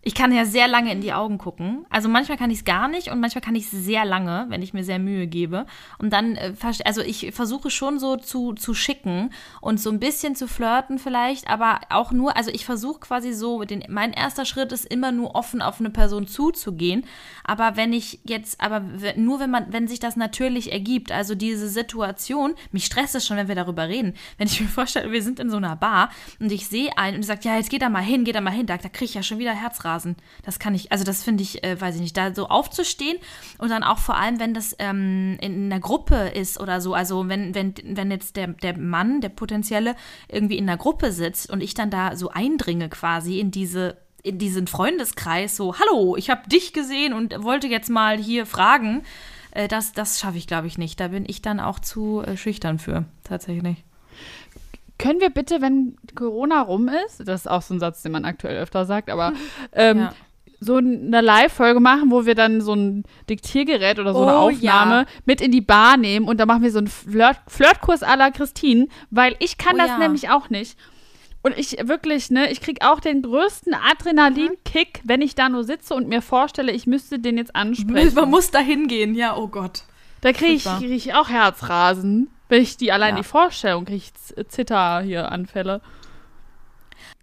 Ich kann ja sehr lange in die Augen gucken. Also manchmal kann ich es gar nicht und manchmal kann ich es sehr lange, wenn ich mir sehr Mühe gebe. Und dann, äh, also ich versuche schon so zu, zu schicken und so ein bisschen zu flirten vielleicht, aber auch nur, also ich versuche quasi so, den, mein erster Schritt ist immer nur offen auf eine Person zuzugehen. Aber wenn ich jetzt, aber nur wenn man, wenn sich das natürlich ergibt, also diese Situation, mich stresst es schon, wenn wir darüber reden. Wenn ich mir vorstelle, wir sind in so einer Bar und ich sehe einen und die sagt, ja, jetzt geh da mal hin, geh da mal hin, da, da kriege ich ja schon wieder Herzrasen. Rasen. Das kann ich, also das finde ich, äh, weiß ich nicht, da so aufzustehen und dann auch vor allem, wenn das ähm, in einer Gruppe ist oder so, also wenn, wenn, wenn jetzt der, der Mann, der potenzielle, irgendwie in einer Gruppe sitzt und ich dann da so eindringe quasi in diese in diesen Freundeskreis so, hallo, ich habe dich gesehen und wollte jetzt mal hier fragen. Äh, das das schaffe ich, glaube ich, nicht. Da bin ich dann auch zu äh, schüchtern für, tatsächlich. Können wir bitte, wenn Corona rum ist, das ist auch so ein Satz, den man aktuell öfter sagt, aber ähm, ja. so eine Live-Folge machen, wo wir dann so ein Diktiergerät oder so oh, eine Aufnahme ja. mit in die Bar nehmen und dann machen wir so einen Flirt Flirtkurs à la Christine, weil ich kann oh, das ja. nämlich auch nicht. Und ich wirklich, ne, ich kriege auch den größten Adrenalinkick, wenn ich da nur sitze und mir vorstelle, ich müsste den jetzt ansprechen. Man muss da hingehen, ja, oh Gott. Da kriege ich, krieg ich auch Herzrasen. Wenn ich die allein ja. die Vorstellung kriege, ich Zitter hier Anfälle.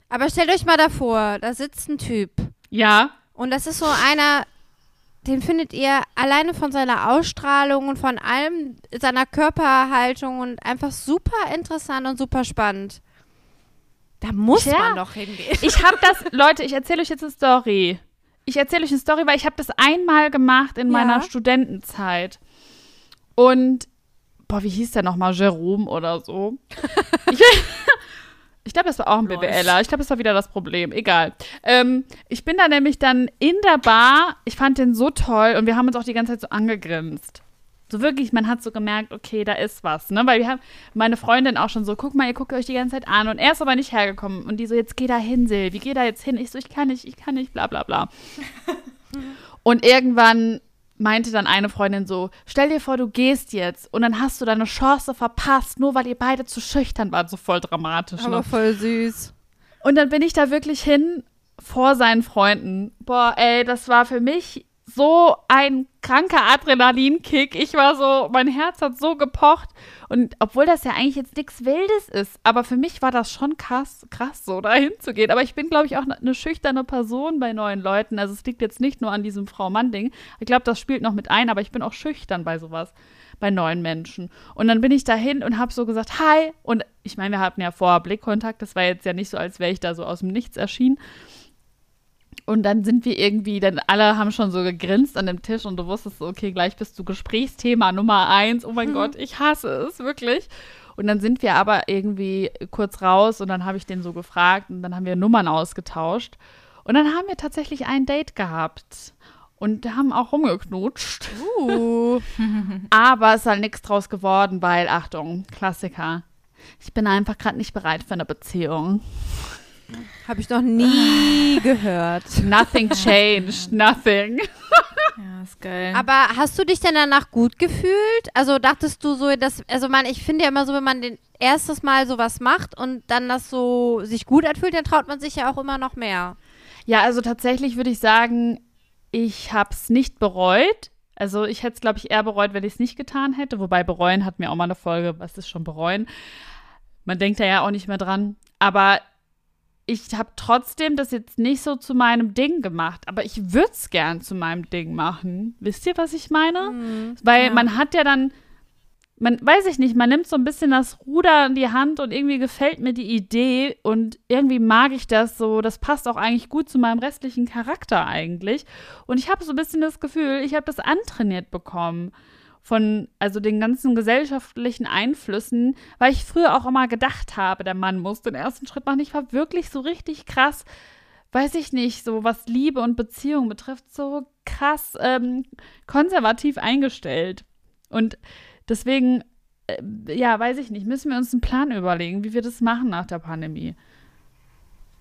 Aber stellt euch mal davor, da sitzt ein Typ. Ja. Und das ist so einer, den findet ihr alleine von seiner Ausstrahlung und von allem, seiner Körperhaltung und einfach super interessant und super spannend. Da muss ja. man doch hingehen. Ich habe das, Leute, ich erzähle euch jetzt eine Story. Ich erzähle euch eine Story, weil ich habe das einmal gemacht in ja. meiner Studentenzeit. Und boah, wie hieß der nochmal? Jerome oder so. ich, ich glaube, das war auch ein BWLer. Ich glaube, das war wieder das Problem. Egal. Ähm, ich bin da nämlich dann in der Bar. Ich fand den so toll und wir haben uns auch die ganze Zeit so angegrinst. So wirklich, man hat so gemerkt, okay, da ist was, ne? Weil wir haben meine Freundin auch schon so, guck mal, ihr guckt euch die ganze Zeit an und er ist aber nicht hergekommen und die so, jetzt geh da hin, Silvi, geh da jetzt hin. Ich so, ich kann nicht, ich kann nicht, bla bla bla. und irgendwann meinte dann eine Freundin so, stell dir vor, du gehst jetzt und dann hast du deine Chance verpasst, nur weil ihr beide zu schüchtern wart, so voll dramatisch. Aber ne? voll süß. Und dann bin ich da wirklich hin vor seinen Freunden. Boah, ey, das war für mich so ein kranker Adrenalinkick. Ich war so, mein Herz hat so gepocht. Und obwohl das ja eigentlich jetzt nichts Wildes ist, aber für mich war das schon krass, krass, so dahin zu gehen. Aber ich bin, glaube ich, auch eine schüchterne Person bei neuen Leuten. Also es liegt jetzt nicht nur an diesem Frau-Mann-Ding. Ich glaube, das spielt noch mit ein, aber ich bin auch schüchtern bei sowas, bei neuen Menschen. Und dann bin ich dahin und habe so gesagt, hi. Und ich meine, wir hatten ja vorher Blickkontakt. Das war jetzt ja nicht so, als wäre ich da so aus dem Nichts erschienen. Und dann sind wir irgendwie, dann alle haben schon so gegrinst an dem Tisch und du wusstest so, okay, gleich bist du Gesprächsthema Nummer eins. Oh mein mhm. Gott, ich hasse es, wirklich. Und dann sind wir aber irgendwie kurz raus und dann habe ich den so gefragt und dann haben wir Nummern ausgetauscht. Und dann haben wir tatsächlich ein Date gehabt. Und haben auch rumgeknutscht. Uh. aber es ist halt nichts draus geworden, weil, Achtung, Klassiker. Ich bin einfach gerade nicht bereit für eine Beziehung. Habe ich noch nie gehört. Nothing changed, nothing. ja, ist geil. Aber hast du dich denn danach gut gefühlt? Also dachtest du so, dass, also man, ich finde ja immer so, wenn man den erstes Mal sowas macht und dann das so sich gut anfühlt, dann traut man sich ja auch immer noch mehr. Ja, also tatsächlich würde ich sagen, ich habe es nicht bereut. Also ich hätte es, glaube ich, eher bereut, wenn ich es nicht getan hätte. Wobei bereuen hat mir auch mal eine Folge, was ist schon bereuen. Man denkt da ja auch nicht mehr dran. Aber ich habe trotzdem das jetzt nicht so zu meinem Ding gemacht, aber ich würde es gern zu meinem Ding machen. Wisst ihr, was ich meine? Mhm, Weil ja. man hat ja dann, man weiß ich nicht, man nimmt so ein bisschen das Ruder in die Hand und irgendwie gefällt mir die Idee und irgendwie mag ich das so. Das passt auch eigentlich gut zu meinem restlichen Charakter eigentlich. Und ich habe so ein bisschen das Gefühl, ich habe das antrainiert bekommen von also den ganzen gesellschaftlichen Einflüssen, weil ich früher auch immer gedacht habe, der Mann muss den ersten Schritt machen. Ich war wirklich so richtig krass, weiß ich nicht, so was Liebe und Beziehung betrifft, so krass ähm, konservativ eingestellt. Und deswegen, äh, ja, weiß ich nicht, müssen wir uns einen Plan überlegen, wie wir das machen nach der Pandemie.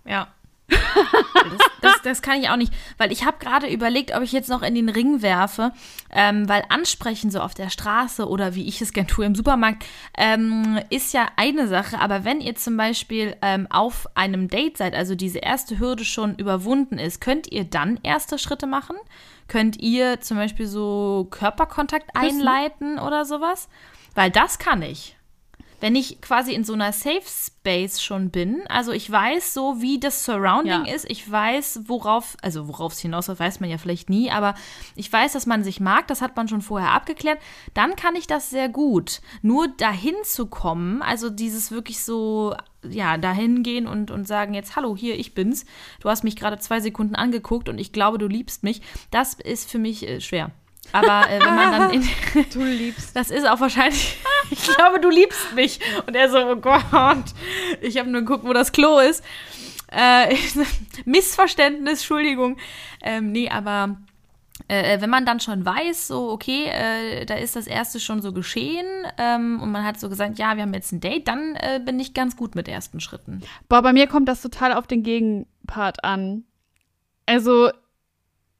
Ja, das, das, das, kann ich auch nicht, weil ich habe gerade überlegt, ob ich jetzt noch in den Ring werfe, ähm, weil ansprechen so auf der Straße oder wie ich es gerne tue im Supermarkt, ähm, ist ja eine Sache, aber wenn ihr zum Beispiel ähm, auf einem Date seid, also diese erste Hürde schon überwunden ist, könnt ihr dann erste Schritte machen? Könnt ihr zum Beispiel so Körperkontakt einleiten oder sowas? Weil das kann ich wenn ich quasi in so einer Safe Space schon bin, also ich weiß so, wie das Surrounding ja. ist, ich weiß, worauf, also worauf es hinaus weiß man ja vielleicht nie, aber ich weiß, dass man sich mag, das hat man schon vorher abgeklärt, dann kann ich das sehr gut. Nur dahin zu kommen, also dieses wirklich so ja, dahin gehen und, und sagen jetzt, hallo, hier, ich bin's. Du hast mich gerade zwei Sekunden angeguckt und ich glaube, du liebst mich. Das ist für mich äh, schwer. Aber äh, wenn man dann in. du liebst. Das ist auch wahrscheinlich. ich glaube, du liebst mich. Und er so, oh Gott. Ich habe nur geguckt, wo das Klo ist. Äh, Missverständnis, Entschuldigung. Ähm, nee, aber äh, wenn man dann schon weiß, so, okay, äh, da ist das erste schon so geschehen ähm, und man hat so gesagt, ja, wir haben jetzt ein Date, dann äh, bin ich ganz gut mit ersten Schritten. Boah, bei mir kommt das total auf den Gegenpart an. Also,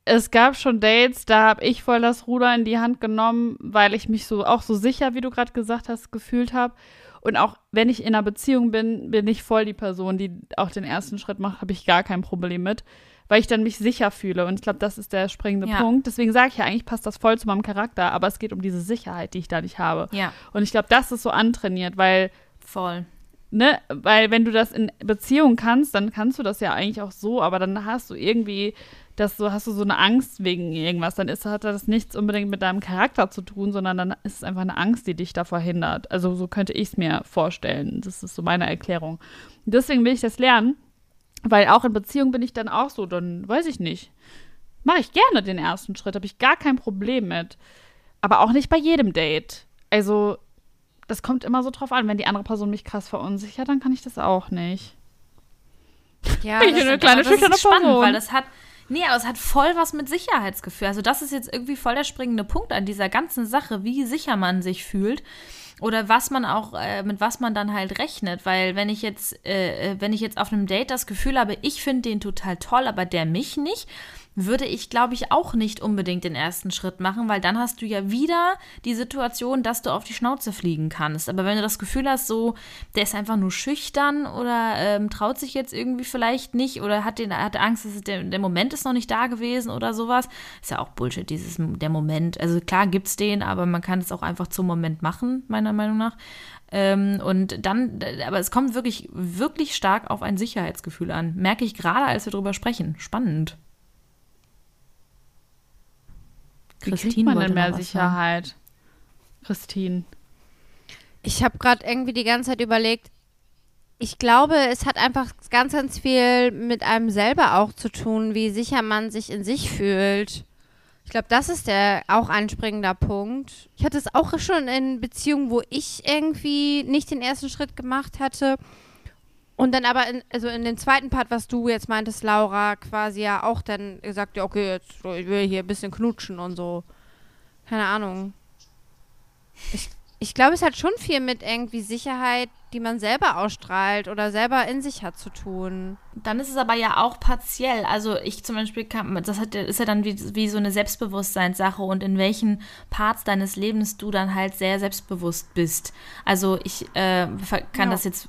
es gab schon Dates, da habe ich voll das Ruder in die Hand genommen, weil ich mich so auch so sicher, wie du gerade gesagt hast, gefühlt habe. Und auch wenn ich in einer Beziehung bin, bin ich voll die Person, die auch den ersten Schritt macht, habe ich gar kein Problem mit, weil ich dann mich sicher fühle. Und ich glaube, das ist der springende ja. Punkt. Deswegen sage ich ja, eigentlich passt das voll zu meinem Charakter, aber es geht um diese Sicherheit, die ich da nicht habe. Ja. Und ich glaube, das ist so antrainiert, weil voll. Ne, weil wenn du das in Beziehung kannst, dann kannst du das ja eigentlich auch so, aber dann hast du irgendwie dass du hast du so eine Angst wegen irgendwas, dann ist, hat das nichts unbedingt mit deinem Charakter zu tun, sondern dann ist es einfach eine Angst, die dich davor hindert. Also so könnte ich es mir vorstellen. Das ist so meine Erklärung. Deswegen will ich das lernen, weil auch in Beziehung bin ich dann auch so, dann weiß ich nicht. Mache ich gerne den ersten Schritt, habe ich gar kein Problem mit. Aber auch nicht bei jedem Date. Also, das kommt immer so drauf an. Wenn die andere Person mich krass verunsichert, dann kann ich das auch nicht. Ja, ich bin eine kleine schüchterne Person. Weil das hat, Nee, aber es hat voll was mit Sicherheitsgefühl. Also das ist jetzt irgendwie voll der springende Punkt an dieser ganzen Sache, wie sicher man sich fühlt oder was man auch äh, mit was man dann halt rechnet, weil wenn ich jetzt äh, äh wenn ich jetzt auf einem Date das Gefühl habe, ich finde den total toll, aber der mich nicht, würde ich, glaube ich, auch nicht unbedingt den ersten Schritt machen, weil dann hast du ja wieder die Situation, dass du auf die Schnauze fliegen kannst. Aber wenn du das Gefühl hast, so, der ist einfach nur schüchtern oder ähm, traut sich jetzt irgendwie vielleicht nicht oder hat, den, hat Angst, dass der, der Moment ist noch nicht da gewesen oder sowas, ist ja auch Bullshit, dieses, der Moment. Also klar gibt es den, aber man kann es auch einfach zum Moment machen, meiner Meinung nach. Ähm, und dann, aber es kommt wirklich, wirklich stark auf ein Sicherheitsgefühl an. Merke ich gerade, als wir drüber sprechen. Spannend. Christine Wie kriegt man denn mehr Sicherheit? Sagen. Christine. Ich habe gerade irgendwie die ganze Zeit überlegt, ich glaube, es hat einfach ganz, ganz viel mit einem selber auch zu tun, wie sicher man sich in sich fühlt. Ich glaube, das ist der auch anspringender Punkt. Ich hatte es auch schon in Beziehungen, wo ich irgendwie nicht den ersten Schritt gemacht hatte und dann aber, in, also in dem zweiten Part, was du jetzt meintest, Laura, quasi ja auch dann gesagt, ja, okay, jetzt ich will hier ein bisschen knutschen und so. Keine Ahnung. Ich ich glaube, es hat schon viel mit irgendwie Sicherheit, die man selber ausstrahlt oder selber in sich hat zu tun. Dann ist es aber ja auch partiell. Also ich zum Beispiel, kann, das hat, ist ja dann wie, wie so eine Selbstbewusstseinssache und in welchen Parts deines Lebens du dann halt sehr selbstbewusst bist. Also ich äh, kann ja. das jetzt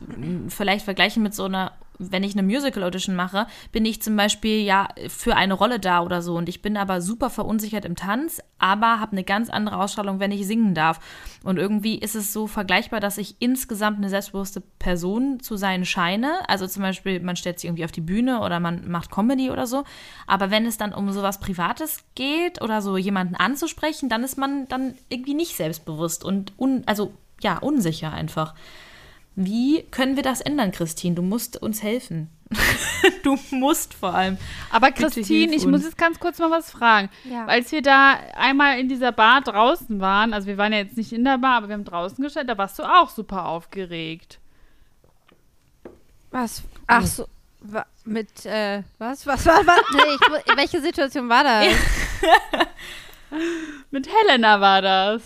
vielleicht vergleichen mit so einer wenn ich eine Musical-Audition mache, bin ich zum Beispiel ja für eine Rolle da oder so. Und ich bin aber super verunsichert im Tanz, aber habe eine ganz andere Ausstrahlung, wenn ich singen darf. Und irgendwie ist es so vergleichbar, dass ich insgesamt eine selbstbewusste Person zu sein scheine. Also zum Beispiel, man stellt sich irgendwie auf die Bühne oder man macht Comedy oder so. Aber wenn es dann um sowas Privates geht oder so jemanden anzusprechen, dann ist man dann irgendwie nicht selbstbewusst und un also ja, unsicher einfach. Wie können wir das ändern, Christine? Du musst uns helfen. du musst vor allem. Aber Christine, ich muss jetzt ganz kurz mal was fragen. Ja. Als wir da einmal in dieser Bar draußen waren, also wir waren ja jetzt nicht in der Bar, aber wir haben draußen gestellt, da warst du auch super aufgeregt. Was? Ach so. Mit, äh, was? Was war, was? Nee, ich, welche Situation war das? Mit Helena war das.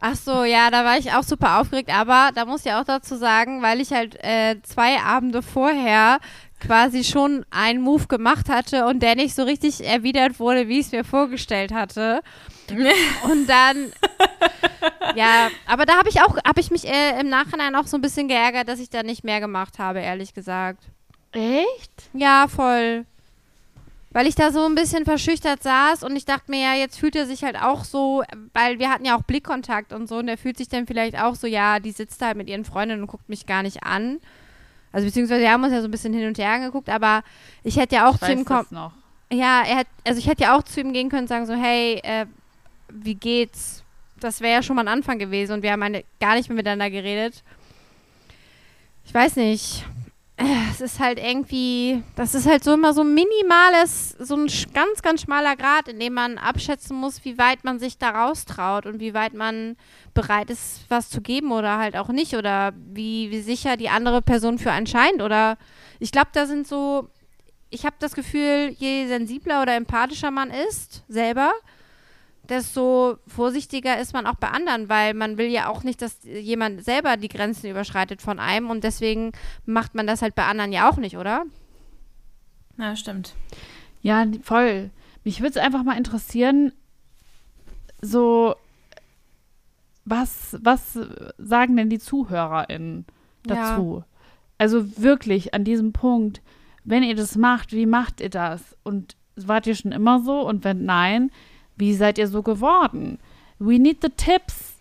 Ach so, ja, da war ich auch super aufgeregt, aber da muss ich auch dazu sagen, weil ich halt äh, zwei Abende vorher quasi schon einen Move gemacht hatte und der nicht so richtig erwidert wurde, wie ich es mir vorgestellt hatte. und dann, ja, aber da habe ich auch, habe ich mich äh, im Nachhinein auch so ein bisschen geärgert, dass ich da nicht mehr gemacht habe, ehrlich gesagt. Echt? Ja, voll. Weil ich da so ein bisschen verschüchtert saß und ich dachte mir, ja, jetzt fühlt er sich halt auch so, weil wir hatten ja auch Blickkontakt und so und der fühlt sich dann vielleicht auch so, ja, die sitzt da halt mit ihren Freundinnen und guckt mich gar nicht an. Also beziehungsweise wir haben uns ja so ein bisschen hin und her angeguckt, aber ich hätte ja auch ich zu ihm kommen. Ja, er hat, also ich hätte ja auch zu ihm gehen können und sagen so, hey, äh, wie geht's? Das wäre ja schon mal ein Anfang gewesen und wir haben eine, gar nicht mehr miteinander geredet. Ich weiß nicht es ist halt irgendwie, das ist halt so immer so ein minimales, so ein ganz, ganz schmaler Grad, in dem man abschätzen muss, wie weit man sich da raustraut und wie weit man bereit ist, was zu geben oder halt auch nicht oder wie, wie sicher die andere Person für einen scheint oder ich glaube, da sind so, ich habe das Gefühl, je sensibler oder empathischer man ist, selber, desto vorsichtiger ist man auch bei anderen, weil man will ja auch nicht, dass jemand selber die Grenzen überschreitet von einem und deswegen macht man das halt bei anderen ja auch nicht, oder? Ja, stimmt. Ja, voll. Mich würde es einfach mal interessieren, so, was, was sagen denn die ZuhörerInnen dazu? Ja. Also wirklich an diesem Punkt, wenn ihr das macht, wie macht ihr das? Und wart ihr schon immer so? Und wenn nein, wie seid ihr so geworden? We need the tips.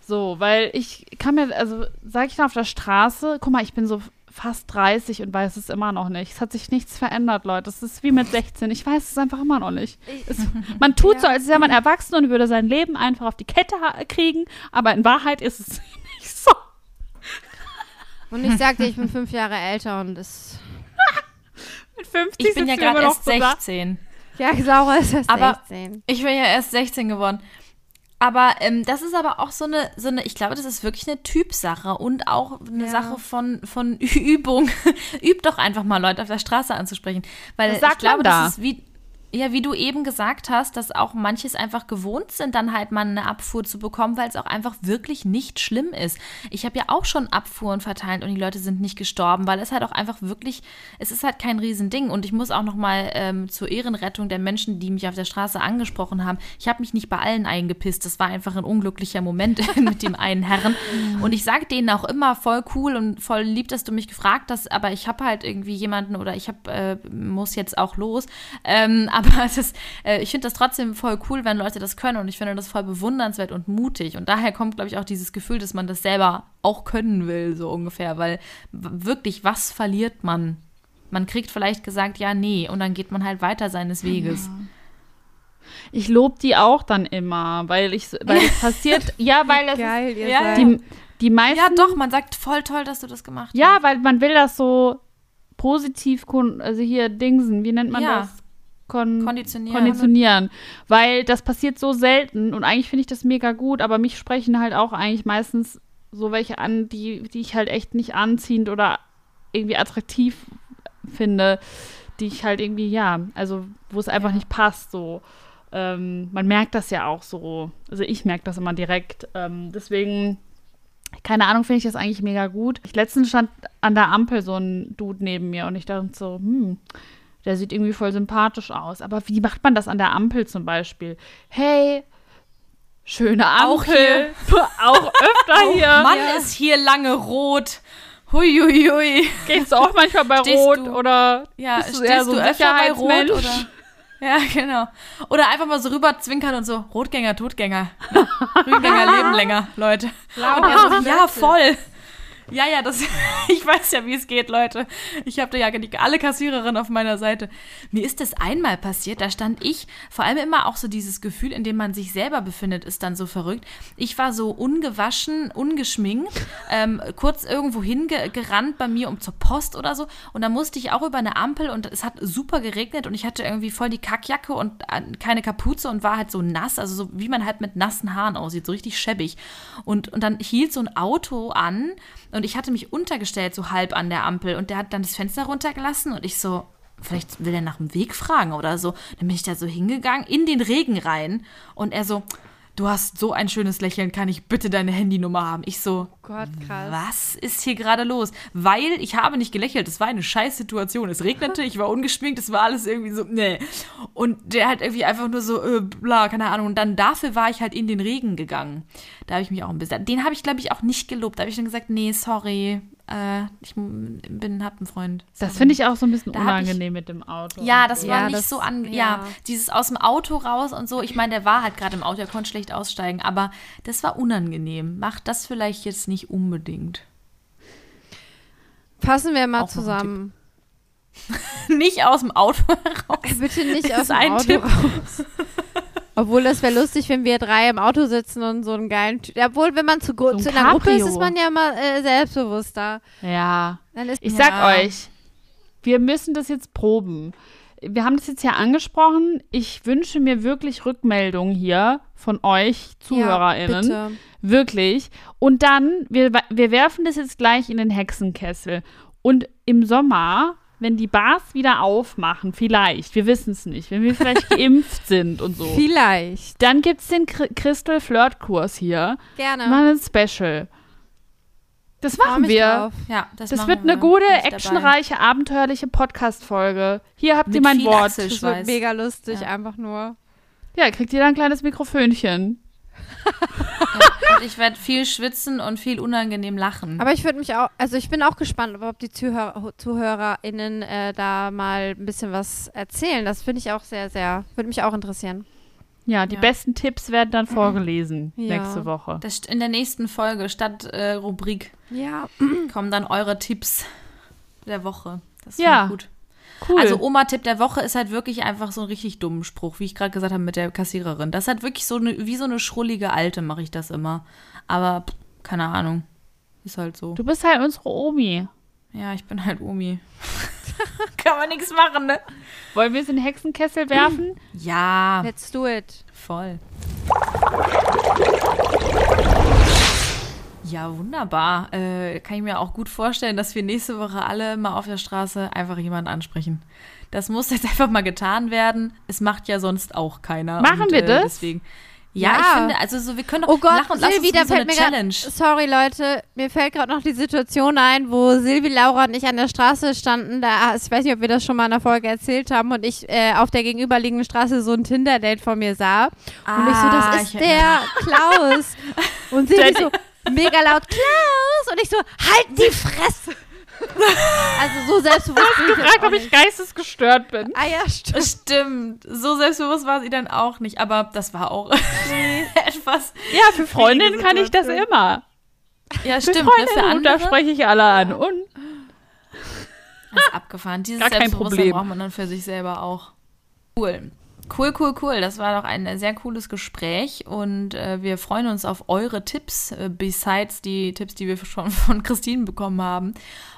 So, weil ich kann mir, also sag ich da auf der Straße, guck mal, ich bin so fast 30 und weiß es immer noch nicht. Es hat sich nichts verändert, Leute. Es ist wie mit 16. Ich weiß es einfach immer noch nicht. Es, man tut ja. so, als wäre man erwachsen und würde sein Leben einfach auf die Kette kriegen, aber in Wahrheit ist es nicht so. Und ich sagte, ich bin fünf Jahre älter und es. mit 50 Ich bin ja gerade erst 16. Ja, Laura ist erst aber 16. Ich bin ja erst 16 geworden. Aber ähm, das ist aber auch so eine, so eine, ich glaube, das ist wirklich eine Typsache und auch eine ja. Sache von, von Übung. Übt doch einfach mal Leute auf der Straße anzusprechen. Weil ich glaube, da? das ist wie, ja, wie du eben gesagt hast, dass auch manches einfach gewohnt sind, dann halt mal eine Abfuhr zu bekommen, weil es auch einfach wirklich nicht schlimm ist. Ich habe ja auch schon Abfuhren verteilt und die Leute sind nicht gestorben, weil es halt auch einfach wirklich, es ist halt kein Riesending. Und ich muss auch noch mal ähm, zur Ehrenrettung der Menschen, die mich auf der Straße angesprochen haben, ich habe mich nicht bei allen eingepisst. Das war einfach ein unglücklicher Moment mit dem einen Herren. Und ich sage denen auch immer voll cool und voll lieb, dass du mich gefragt hast, aber ich habe halt irgendwie jemanden oder ich hab, äh, muss jetzt auch los. Ähm, aber ist, äh, ich finde das trotzdem voll cool, wenn Leute das können und ich finde das voll bewundernswert und mutig. Und daher kommt, glaube ich, auch dieses Gefühl, dass man das selber auch können will, so ungefähr. Weil wirklich, was verliert man? Man kriegt vielleicht gesagt, ja, nee, und dann geht man halt weiter seines Weges. Ja. Ich lobe die auch dann immer, weil ich, weil es passiert, ja, weil das Geil, ist, ja, die, die meisten. Ja, doch, man sagt voll toll, dass du das gemacht ja, hast. Ja, weil man will das so positiv, also hier Dingsen, wie nennt man ja. das? Kon konditionieren. konditionieren. Weil das passiert so selten und eigentlich finde ich das mega gut, aber mich sprechen halt auch eigentlich meistens so welche an, die, die ich halt echt nicht anziehend oder irgendwie attraktiv finde, die ich halt irgendwie, ja, also wo es einfach ja. nicht passt, so. Ähm, man merkt das ja auch so. Also ich merke das immer direkt. Ähm, deswegen, keine Ahnung, finde ich das eigentlich mega gut. Ich letztens stand an der Ampel so ein Dude neben mir und ich dachte so, hm, der sieht irgendwie voll sympathisch aus. Aber wie macht man das an der Ampel zum Beispiel? Hey, schöne Ampel. Auch hier. auch öfter oh, hier. Mann, ja. ist hier lange rot. Huiuiui. Gehst du auch manchmal bei Stehst Rot du- oder Ja, bist du eher so du öfter bei Rot oder? Ja, genau. Oder einfach mal so rüber zwinkern und so, Rotgänger, Totgänger. Grüngänger leben länger, Leute. Und er so, ja, voll. Ja, ja, das, ich weiß ja, wie es geht, Leute. Ich habe da ja alle Kassiererinnen auf meiner Seite. Mir ist das einmal passiert, da stand ich, vor allem immer auch so dieses Gefühl, in dem man sich selber befindet, ist dann so verrückt. Ich war so ungewaschen, ungeschminkt, ähm, kurz irgendwo hingerannt bei mir um zur Post oder so. Und da musste ich auch über eine Ampel und es hat super geregnet und ich hatte irgendwie voll die Kackjacke und äh, keine Kapuze und war halt so nass, also so wie man halt mit nassen Haaren aussieht, so richtig schäbig. Und, und dann hielt so ein Auto an und ich hatte mich untergestellt, so halb an der Ampel. Und der hat dann das Fenster runtergelassen und ich so, vielleicht will er nach dem Weg fragen oder so. Dann bin ich da so hingegangen, in den Regen rein. Und er so, du hast so ein schönes Lächeln, kann ich bitte deine Handynummer haben? Ich so, Gott, krass. was ist hier gerade los? Weil ich habe nicht gelächelt. Es war eine scheiß Situation. Es regnete, ich war ungeschminkt, es war alles irgendwie so, nee. Und der hat irgendwie einfach nur so, äh, bla, keine Ahnung. Und dann dafür war ich halt in den Regen gegangen. Da habe ich mich auch ein bisschen, den habe ich, glaube ich, auch nicht gelobt. Da habe ich dann gesagt, nee, sorry, äh, ich bin, hab einen Freund. Das finde ich auch so ein bisschen Da hab ich- unangenehm mit dem Auto. Ja, das war Ja, nicht das- so an. Ja. ja. dieses aus dem Auto raus und so. Ich meine, der war halt gerade im Auto, er konnte schlecht aussteigen, aber das war unangenehm. Macht das vielleicht jetzt nicht unbedingt. Fassen wir mal Auch zusammen. nicht aus dem Auto raus. Bitte nicht aus dem ein Auto Tipp. raus. Obwohl, das wäre lustig, wenn wir drei im Auto sitzen und so einen geilen Typ. Obwohl, wenn man zu, So ein zu einer Gruppe ist, ist man ja mal äh, selbstbewusster. Ja. Dann ist Ich Ja. sag euch, wir müssen das jetzt proben. Wir haben das jetzt ja angesprochen. Ich wünsche mir wirklich Rückmeldungen hier von euch ZuhörerInnen. Ja, bitte. Wirklich. Und dann, wir, wir werfen das jetzt gleich in den Hexenkessel. Und im Sommer, wenn die Bars wieder aufmachen, vielleicht, wir wissen es nicht, wenn wir vielleicht geimpft sind und so, Vielleicht. dann gibt es den Cr- Crystal Flirt-Kurs hier. Gerne. Machen ein Special. Das machen wir. Ja, das, Das machen wird eine wir. gute, ich dabei. actionreiche, abenteuerliche Podcast-Folge. Hier habt ihr Mit mein viel Wort. Das wird mega lustig, Ja. einfach nur. Ja, kriegt ihr da ein kleines Mikrofönchen. Und ich werde viel schwitzen und viel unangenehm lachen. Aber ich würde mich auch, also ich bin auch gespannt, ob die Zuhörer, ZuhörerInnen äh, da mal ein bisschen was erzählen. Das finde ich auch sehr, sehr, würde mich auch interessieren. Ja, die Ja. besten Tipps werden dann vorgelesen Ja. nächste Woche. das in der nächsten Folge statt äh, Rubrik Ja. kommen dann eure Tipps der Woche. Das Ja. gut. Cool. Also Oma-Tipp der Woche ist halt wirklich einfach so ein richtig dummen Spruch, wie ich gerade gesagt habe mit der Kassiererin. Das ist halt wirklich so eine, wie so eine schrullige Alte mache ich das immer. Aber pff, keine Ahnung. Ist halt so. du bist halt unsere Omi. Ja, ich bin halt Omi. Kann man nichts machen, ne? Wollen wir es in den Hexenkessel werfen? Ja, Let's do it. voll. Ja, wunderbar. Äh, kann ich mir auch gut vorstellen, dass wir nächste Woche alle mal auf der Straße einfach jemanden ansprechen. Das muss jetzt einfach mal getan werden. Es macht ja sonst auch keiner. Machen Und, wir äh, das? Deswegen. Ja, Ja. ich finde, also so, wir können doch Oh Gott, lachen und lass Silvi, uns da wie so eine fällt mir grad- Challenge. Sorry, Leute, mir fällt gerade noch die Situation ein, wo Silvi, Laura und ich an der Straße standen. Da, ich weiß nicht, ob wir das schon mal in der Folge erzählt haben und ich äh, auf der gegenüberliegenden Straße so ein Tinder-Date von mir sah. und ich so, Ah, das ist ich der Klaus. Und Silvi so, mega laut, Klaus. Und ich so, halt die Fresse. also so selbstbewusst. bin ich jetzt Fragt, auch ob ich geistesgestört bin. Ah ja, stimmt. Stimmt, so selbstbewusst war sie dann auch nicht, aber das war auch etwas. Ja, für Freundinnen kann ich das immer. Ja, Für stimmt, ne, für Freundinnen, und da spreche ich alle an. Und ist abgefahren. Dieses Gar kein Selbstbewusstsein Problem. braucht man dann für sich selber auch. Cool. Cool, cool, cool. Das war doch ein sehr cooles Gespräch und äh, wir freuen uns auf eure Tipps, äh, besides die Tipps, die wir schon von Christine bekommen haben.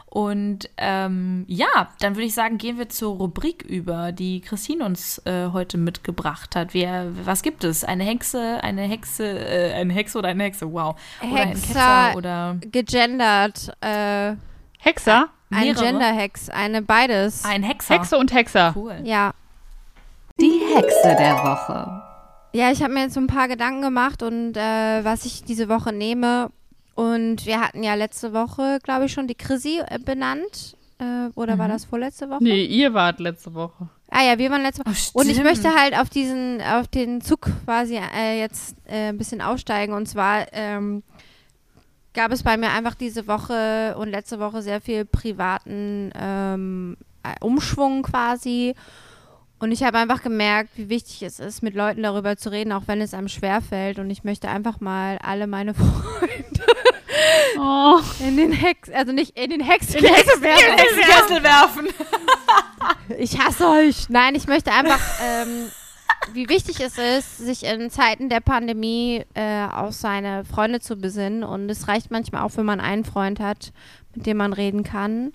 Und ähm, ja, dann würde ich sagen, gehen wir zur Rubrik über, die Christine uns äh, heute mitgebracht hat. Wer, was gibt es? Eine Hexe, eine Hexe, äh, eine Hexe oder eine Hexe? Wow. Oder ein Hexer. Ketzer oder Gegendert. Äh, Hexer? ein? Gender-Hex. Eine beides. ein Hexer. Hexe und Hexer. Cool. Ja. Die Hexe der Woche. Ja, ich habe mir jetzt so ein paar Gedanken gemacht und äh, was ich diese Woche nehme. Und wir hatten ja letzte Woche, glaube ich, schon die Chrissy äh, benannt. Äh, oder war das vorletzte Woche? Nee, ihr wart letzte Woche. Ah ja, wir waren letzte Woche. Oh, und ich möchte halt auf diesen, auf den Zug quasi äh, jetzt äh, ein bisschen aussteigen. Und zwar ähm, gab es bei mir einfach diese Woche und letzte Woche sehr viel privaten ähm, äh, Umschwung quasi. Und ich habe einfach gemerkt, wie wichtig es ist, mit Leuten darüber zu reden, auch wenn es einem schwerfällt. Und ich möchte einfach mal alle meine Freunde Oh. in den Hex, also nicht in den Hex, Kessel werfen. Ich hasse euch. Nein, ich möchte einfach, ähm, wie wichtig es ist, sich in Zeiten der Pandemie äh, auf seine Freunde zu besinnen. Und es reicht manchmal auch, wenn man einen Freund hat, mit dem man reden kann.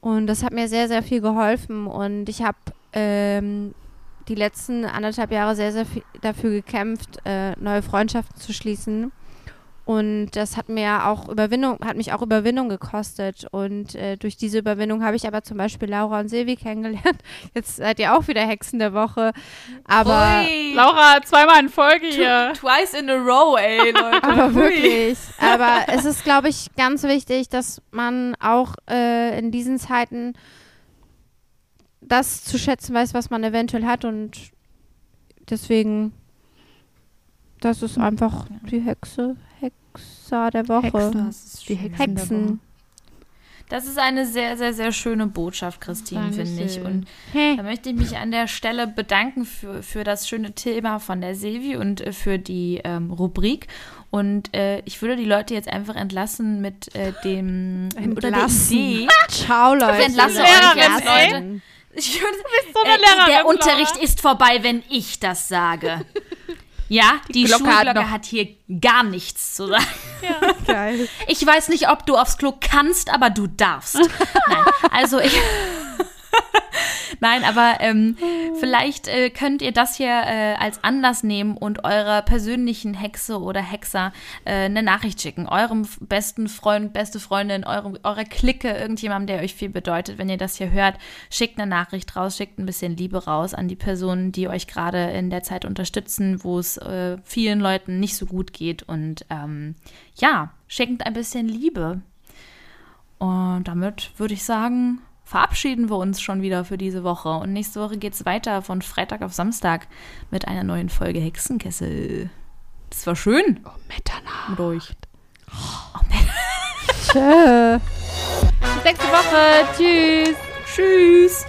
Und das hat mir sehr, sehr viel geholfen. Und ich habe ähm, die letzten anderthalb Jahre sehr, sehr viel dafür gekämpft, äh, neue Freundschaften zu schließen. Und das hat mir auch Überwindung, hat mich auch Überwindung gekostet. Und äh, durch diese Überwindung habe ich aber zum Beispiel Laura und Silvi kennengelernt. Jetzt seid ihr auch wieder Hexen der Woche. Aber, Ui. Laura, zweimal in Folge hier. Twice in a row, ey, Leute. aber wirklich. Aber es ist, glaube ich, ganz wichtig, dass man auch äh, in diesen Zeiten das zu schätzen weiß, was man eventuell hat. Und deswegen, das ist einfach die Hexe, Hexer der Woche. Hexen. Das ist Die. Hexen. Hexen. Das ist eine sehr, sehr, sehr schöne Botschaft, Christine, finde ich. Und Hey. da möchte ich mich an der Stelle bedanken für, für das schöne Thema von der Silvi und äh, für die ähm, Rubrik. Und äh, ich würde die Leute jetzt einfach entlassen mit äh, dem oder der Entlassen. Idee. Ciao, Leute. Ich entlasse euch jetzt, Entlassen. Ich würde, so eine äh, Lehrerin, der Unterricht Laura. ist vorbei, wenn ich das sage. Ja, die, Glocke hat Schulglocke noch- hat hier gar nichts zu sagen. Geil. Ich weiß nicht, ob du aufs Klo kannst, aber du darfst. Nein, also ich. Nein, aber ähm, vielleicht äh, könnt ihr das hier äh, als Anlass nehmen und eurer persönlichen Hexe oder Hexer äh, eine Nachricht schicken. Eurem besten Freund, beste Freundin, eurem, eurer Clique, irgendjemandem, der euch viel bedeutet. Wenn ihr das hier hört, schickt eine Nachricht raus, schickt ein bisschen Liebe raus an die Personen, die euch gerade in der Zeit unterstützen, wo es äh, vielen Leuten nicht so gut geht. Und ähm, ja, schenkt ein bisschen Liebe. Und damit würde ich sagen, verabschieden wir uns schon wieder für diese Woche. Und nächste Woche geht es weiter von Freitag auf Samstag mit einer neuen Folge Hexenkessel. Das war schön Oh, Mitternacht. mit euch. Tschö. Bis nächste Woche. Tschüss. Tschüss.